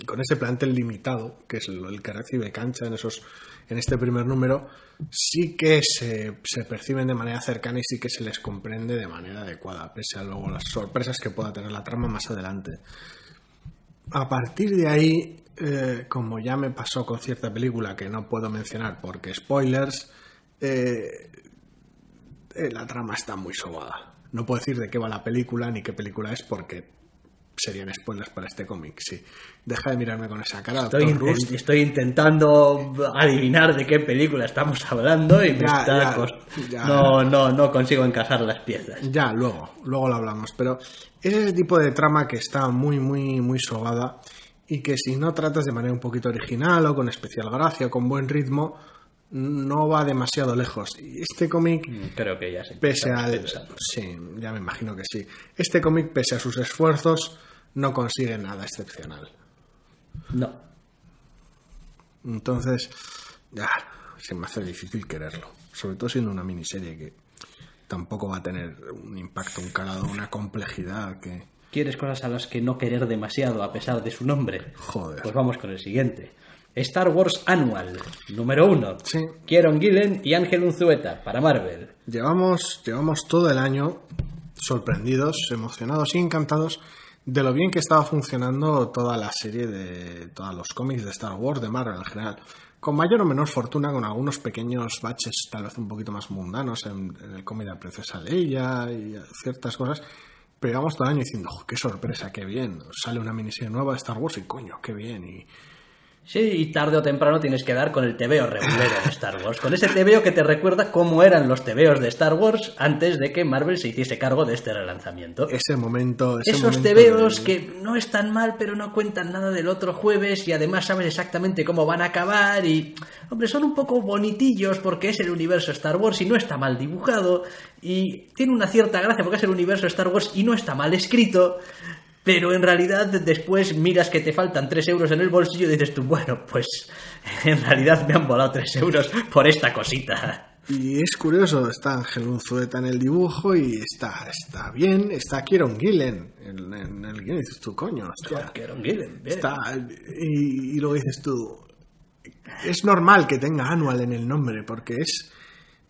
con ese plantel limitado, que es el que recibe cancha en esos en este primer número, sí que se, perciben de manera cercana y sí que se les comprende de manera adecuada, pese a luego las sorpresas que pueda tener la trama más adelante. A partir de ahí, eh, como ya me pasó con cierta película que no puedo mencionar porque spoilers, eh, eh, la trama está muy sobada. No puedo decir de qué va la película ni qué película es porque serían spoilers para este cómic. Sí. Deja de mirarme con esa cara, Estoy, Rust. intentando adivinar de qué película estamos hablando y me Ya, está ya, cos- ya. No, no, no consigo encajar las piezas. Ya, luego, luego lo hablamos. Pero es ese tipo de trama que está muy, muy, muy sobada y que si no tratas de manera un poquito original o con especial gracia o con buen ritmo, no va demasiado lejos. Y este cómic, Creo que ya sé. pese al... Sí, ya me imagino que sí. Este cómic, pese a sus esfuerzos, no consigue nada excepcional. No. Entonces, ya, se me hace difícil quererlo. Sobre todo siendo una miniserie que tampoco va a tener un impacto, un calado, una complejidad que... ¿Quieres cosas a las que no querer demasiado a pesar de su nombre? Joder. Pues vamos con el siguiente. Star Wars Annual, número uno. Sí. Kieron Gillen y Ángel Unzueta, para Marvel. Llevamos, llevamos todo el año sorprendidos, emocionados y encantados de lo bien que estaba funcionando toda la serie de todos los cómics de Star Wars, de Marvel en general. Con mayor o menor fortuna, con algunos pequeños baches tal vez un poquito más mundanos en, en el cómic de la princesa Leia y ciertas cosas. Pero llevamos todo el año diciendo, "Jo, qué sorpresa, qué bien. Sale una miniserie nueva de Star Wars y coño, qué bien. Y, Sí, y tarde o temprano tienes que dar con el tebeo regulero de Star Wars, con ese tebeo que te recuerda cómo eran los tebeos de Star Wars antes de que Marvel se hiciese cargo de este relanzamiento. Ese momento... Ese Esos momento tebeos del- que no están mal, pero no cuentan nada del otro jueves y además sabes exactamente cómo van a acabar y... Hombre, son un poco bonitillos porque es el universo Star Wars y no está mal dibujado y tiene una cierta gracia porque es el universo Star Wars y no está mal escrito. Pero en realidad después miras que te faltan 3 euros en el bolsillo y dices tú, bueno, pues en realidad me han volado 3 euros por esta cosita. Y es curioso, está Ángel Unzueta en el dibujo y está, está bien, está Kieron Gillen en, en el guion, dices tú, coño, hostia, Kieron Gillen, bien. está, y, y luego dices tú, es normal que tenga Annual en el nombre, porque es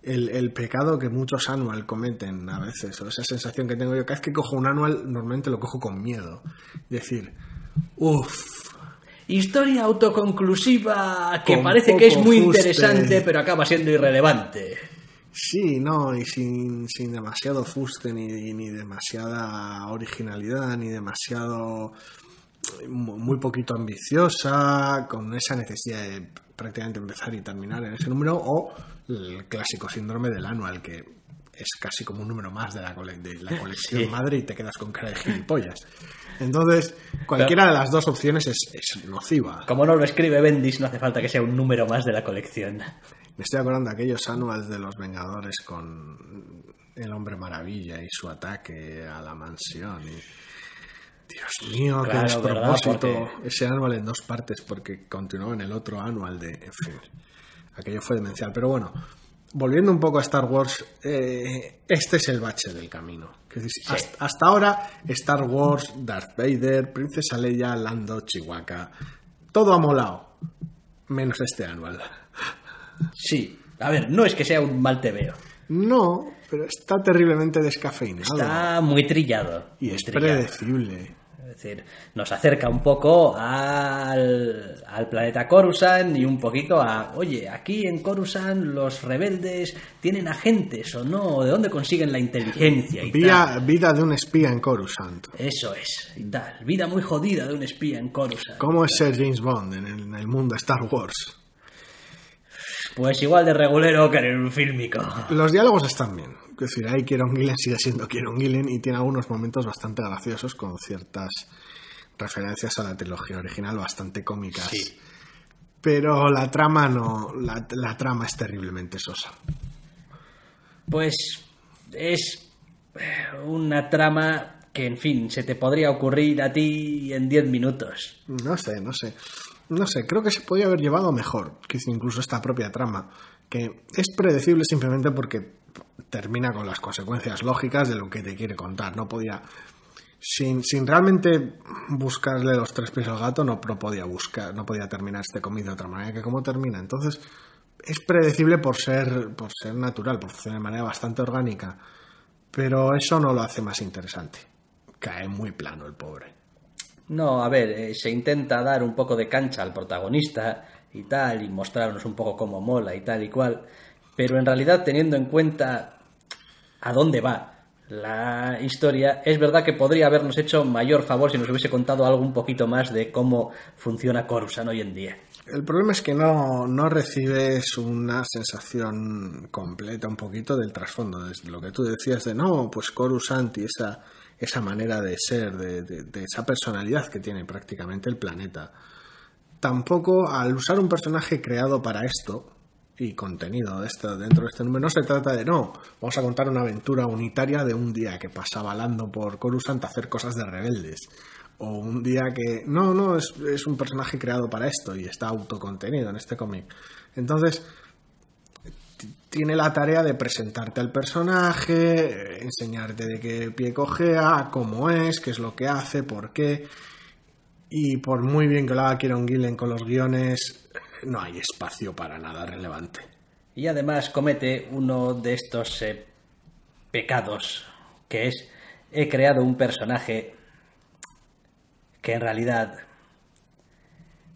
el, el pecado que muchos Annual cometen a veces, o esa sensación que tengo yo, cada vez que cojo un Annual, normalmente lo cojo con miedo, decir, uff, Historia autoconclusiva que parece que es muy fuste. interesante, pero acaba siendo irrelevante. Sí, no, y sin, sin demasiado fuste, ni, ni demasiada originalidad, ni demasiado mu- muy poquito ambiciosa, con esa necesidad de prácticamente empezar y terminar en ese número, o el clásico síndrome del anual, que es casi como un número más de la, cole- de la colección Sí. madre y te quedas con cara de gilipollas. Entonces, cualquiera de las dos opciones es, es nociva. Como no lo escribe Bendis, no hace falta que sea un número más de la colección. Me estoy acordando de aquellos anuals de los Vengadores con el Hombre Maravilla y su ataque a la mansión. Y... Dios mío, qué despropósito. ¿verdad? Porque- Ese anual en dos partes porque continuó en el otro anual de... En fin, aquello fue demencial. Pero bueno, volviendo un poco a Star Wars, eh, este es el bache del camino. Es hasta, hasta ahora, Star Wars, Darth Vader, Princesa Leia, Lando, Chihuahua, todo ha molado, menos este anual. Sí, a ver, no es que sea un mal tebeo. No, pero está terriblemente descafeinado. Está muy trillado. y muy es trillado. predecible. Es decir, nos acerca un poco al, al planeta Coruscant y un poquito a, oye, aquí en Coruscant los rebeldes tienen agentes o no, ¿de dónde consiguen la inteligencia y tal? Vida, vida de un espía en Coruscant. Eso es, y tal. Vida muy jodida de un espía en Coruscant. ¿Cómo es ser James Bond en el, en el mundo Star Wars? Pues igual de regulero que en un fílmico. Los diálogos están bien. Es decir, ahí Kieron Gillen sigue siendo Kieron Gillen y tiene algunos momentos bastante graciosos con ciertas referencias a la trilogía original bastante cómicas. Sí. Pero la trama no, la, la trama es terriblemente sosa. Pues es eh, una trama que, en fin, se te podría ocurrir a ti en 10 minutos. No sé, no sé. No sé, creo que se podría haber llevado mejor, que incluso esta propia trama, que es predecible simplemente porque termina con las consecuencias lógicas de lo que te quiere contar. No podía, sin, sin realmente buscarle los tres pies al gato, no, no podía buscar, no podía terminar este cómic de otra manera que como termina. Entonces, es predecible por ser, por ser natural, por funcionar de manera bastante orgánica, pero eso no lo hace más interesante. Cae muy plano el pobre. No, a ver, eh, se intenta dar un poco de cancha al protagonista y tal, y mostrarnos un poco cómo mola y tal y cual, pero en realidad teniendo en cuenta a dónde va la historia, es verdad que podría habernos hecho mayor favor si nos hubiese contado algo un poquito más de cómo funciona Coruscant hoy en día. El problema es que no, no recibes una sensación completa un poquito del trasfondo, desde lo que tú decías de no, pues Coruscant y esa, esa manera de ser, de, de- esa personalidad que tiene prácticamente el planeta. Tampoco al usar un personaje creado para esto y contenido de esto, dentro de este número, no se trata de no, vamos a contar una aventura unitaria de un día que pasa balando por Coruscant a hacer cosas de rebeldes. O un día que. No, no, es, es un personaje creado para esto y está autocontenido en este cómic. Entonces, tiene la tarea de presentarte al personaje, enseñarte de qué pie cojea, cómo es, qué es lo que hace, por qué. Y por muy bien que lo haga Kieron Gillen con los guiones, no hay espacio para nada relevante. Y además comete uno de estos eh, pecados, que es, he creado un personaje que en realidad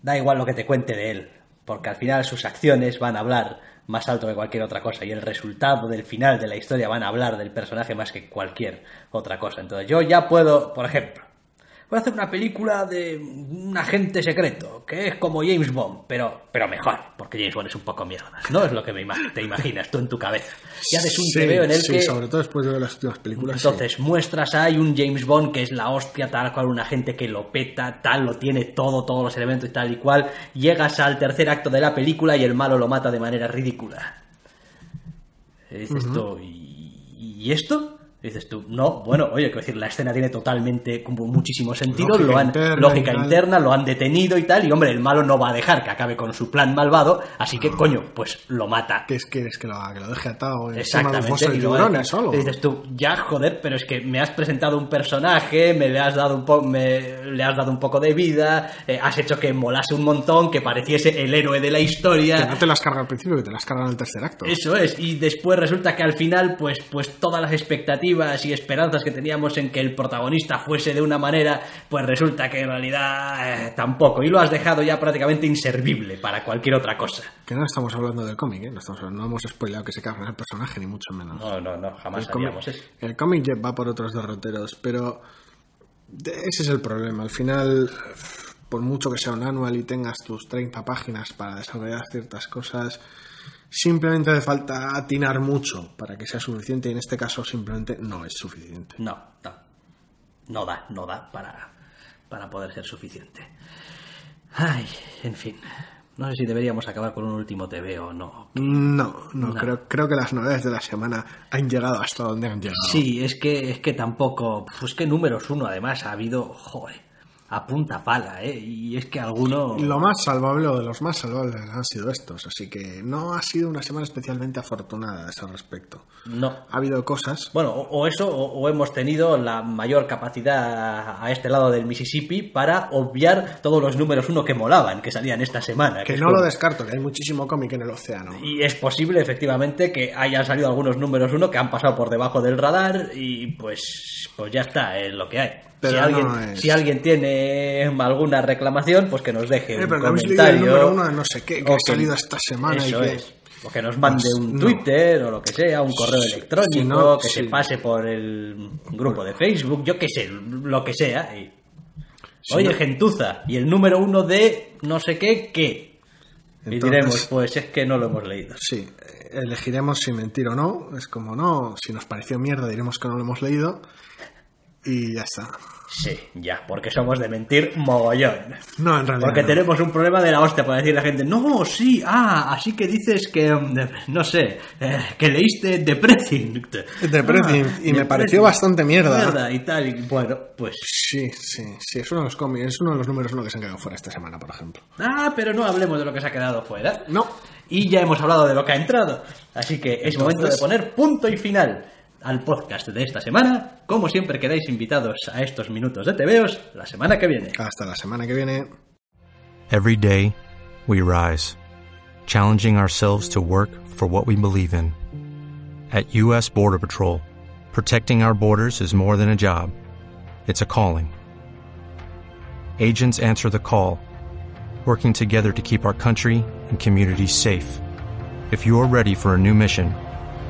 da igual lo que te cuente de él, porque al final sus acciones van a hablar más alto que cualquier otra cosa y el resultado del final de la historia van a hablar del personaje más que cualquier otra cosa. Entonces yo ya puedo, por ejemplo, voy a hacer una película de un agente secreto, que es como James Bond, pero, pero mejor, porque James Bond es un poco mierda. No es lo que me te imaginas tú en tu cabeza. Y haces un sí, en el sí, que... sobre todo después de ver las últimas películas. Entonces, muestras hay un James Bond que es la hostia, tal cual, un agente que lo peta, tal, lo tiene todo, todos los elementos y tal y cual. Llegas al tercer acto de la película y el malo lo mata de manera ridícula. Dices tú, ¿y, ¿y esto? Dices tú, no, bueno, oye, quiero decir, la escena tiene totalmente, como muchísimo sentido, Lógica lo han, interna lógica interna, lo han detenido y tal, y hombre, el malo no va a dejar que acabe con su plan malvado, así que, coño, pues lo mata. ¿Qué es quieres que lo? Que lo deje atado un Exactamente. de y dices- solo. dices tú, ya joder, pero es que me has presentado un personaje, me le has dado un poco, le has dado un poco de vida, eh, has hecho que molase un montón, que pareciese el héroe de la Que historia. no te las carga al principio, que te las carga en el tercer acto. Eso es, y después resulta que al final, pues, pues todas las expectativas y esperanzas que teníamos en que el protagonista fuese de una manera, pues resulta que en realidad eh, tampoco. Y lo has dejado ya prácticamente inservible para cualquier otra cosa. Que no estamos hablando del cómic, ¿eh? No, estamos hablando- no hemos spoileado que se carga el personaje, ni mucho menos. No, no, no, jamás el cómic, eso. el cómic va por otros derroteros, pero ese es el problema. Al final, por mucho que sea un anual y tengas tus 30 páginas para desarrollar ciertas cosas, simplemente hace falta atinar mucho para que sea suficiente y en este caso simplemente no es suficiente. No, no. No da, no da para, para poder ser suficiente. Ay, en fin. No sé si deberíamos acabar con un último TV o no. No, no, Creo, creo que las novedades de la semana han llegado hasta donde han llegado. Sí, es que, es que tampoco. Pues que números uno, además, ha habido. Joder, a punta pala, ¿eh? Y es que alguno. Lo más salvable o de los más salvables han sido estos, así que no ha sido una semana especialmente afortunada a ese respecto. No. Ha habido cosas Bueno, o, o eso, o, o hemos tenido la mayor capacidad a este lado del Mississippi para obviar todos los números uno que molaban, que salían esta semana. que no como- lo descarto, que hay muchísimo cómic en el océano. Y es posible, efectivamente, que hayan salido algunos números uno que han pasado por debajo del radar y pues, pues ya está, es lo que hay. Pero si, alguien, no es- si alguien tiene alguna reclamación, pues que nos deje Eh, un pero comentario. número uno de no sé qué, que ha salido esta semana y que- es. O que nos mande Pues, un no. Twitter o lo que sea, un correo electrónico, Si no, que sí. se pase por el grupo de Facebook, yo qué sé, lo que sea. y- Si Oye, gentuza, y el número uno de no sé qué, ¿qué? y diremos, pues es que no lo hemos leído. Sí, elegiremos si mentir o no. Es como no, si nos pareció mierda diremos que no lo hemos leído. Y ya está. Sí, ya, porque somos de mentir mogollón. No, en realidad. Porque no. tenemos un problema de la hostia para decir a la gente, no, sí, ah, así que dices que, mm, no sé, eh, que leíste Depressing. Depressing, Ah, y me pareció bastante mierda. Mierda y tal, y bueno, pues... Sí, sí, sí, es uno de los cómics, es uno de los números uno que se han quedado fuera esta semana, por ejemplo. Ah, pero no hablemos de lo que se ha quedado fuera. No. Y ya hemos hablado de lo que ha entrado. Así que es Entonces- momento de poner punto y final al podcast de esta semana. Como siempre quedáis invitados a estos minutos de TVOs la semana que viene. Hasta la semana que viene. Every day, we rise, challenging ourselves to work for what we believe in. At U.S. Border Patrol, protecting our borders is more than a job, it's a calling. Agents answer the call, working together to keep our country and communities safe. If you're ready for a new mission,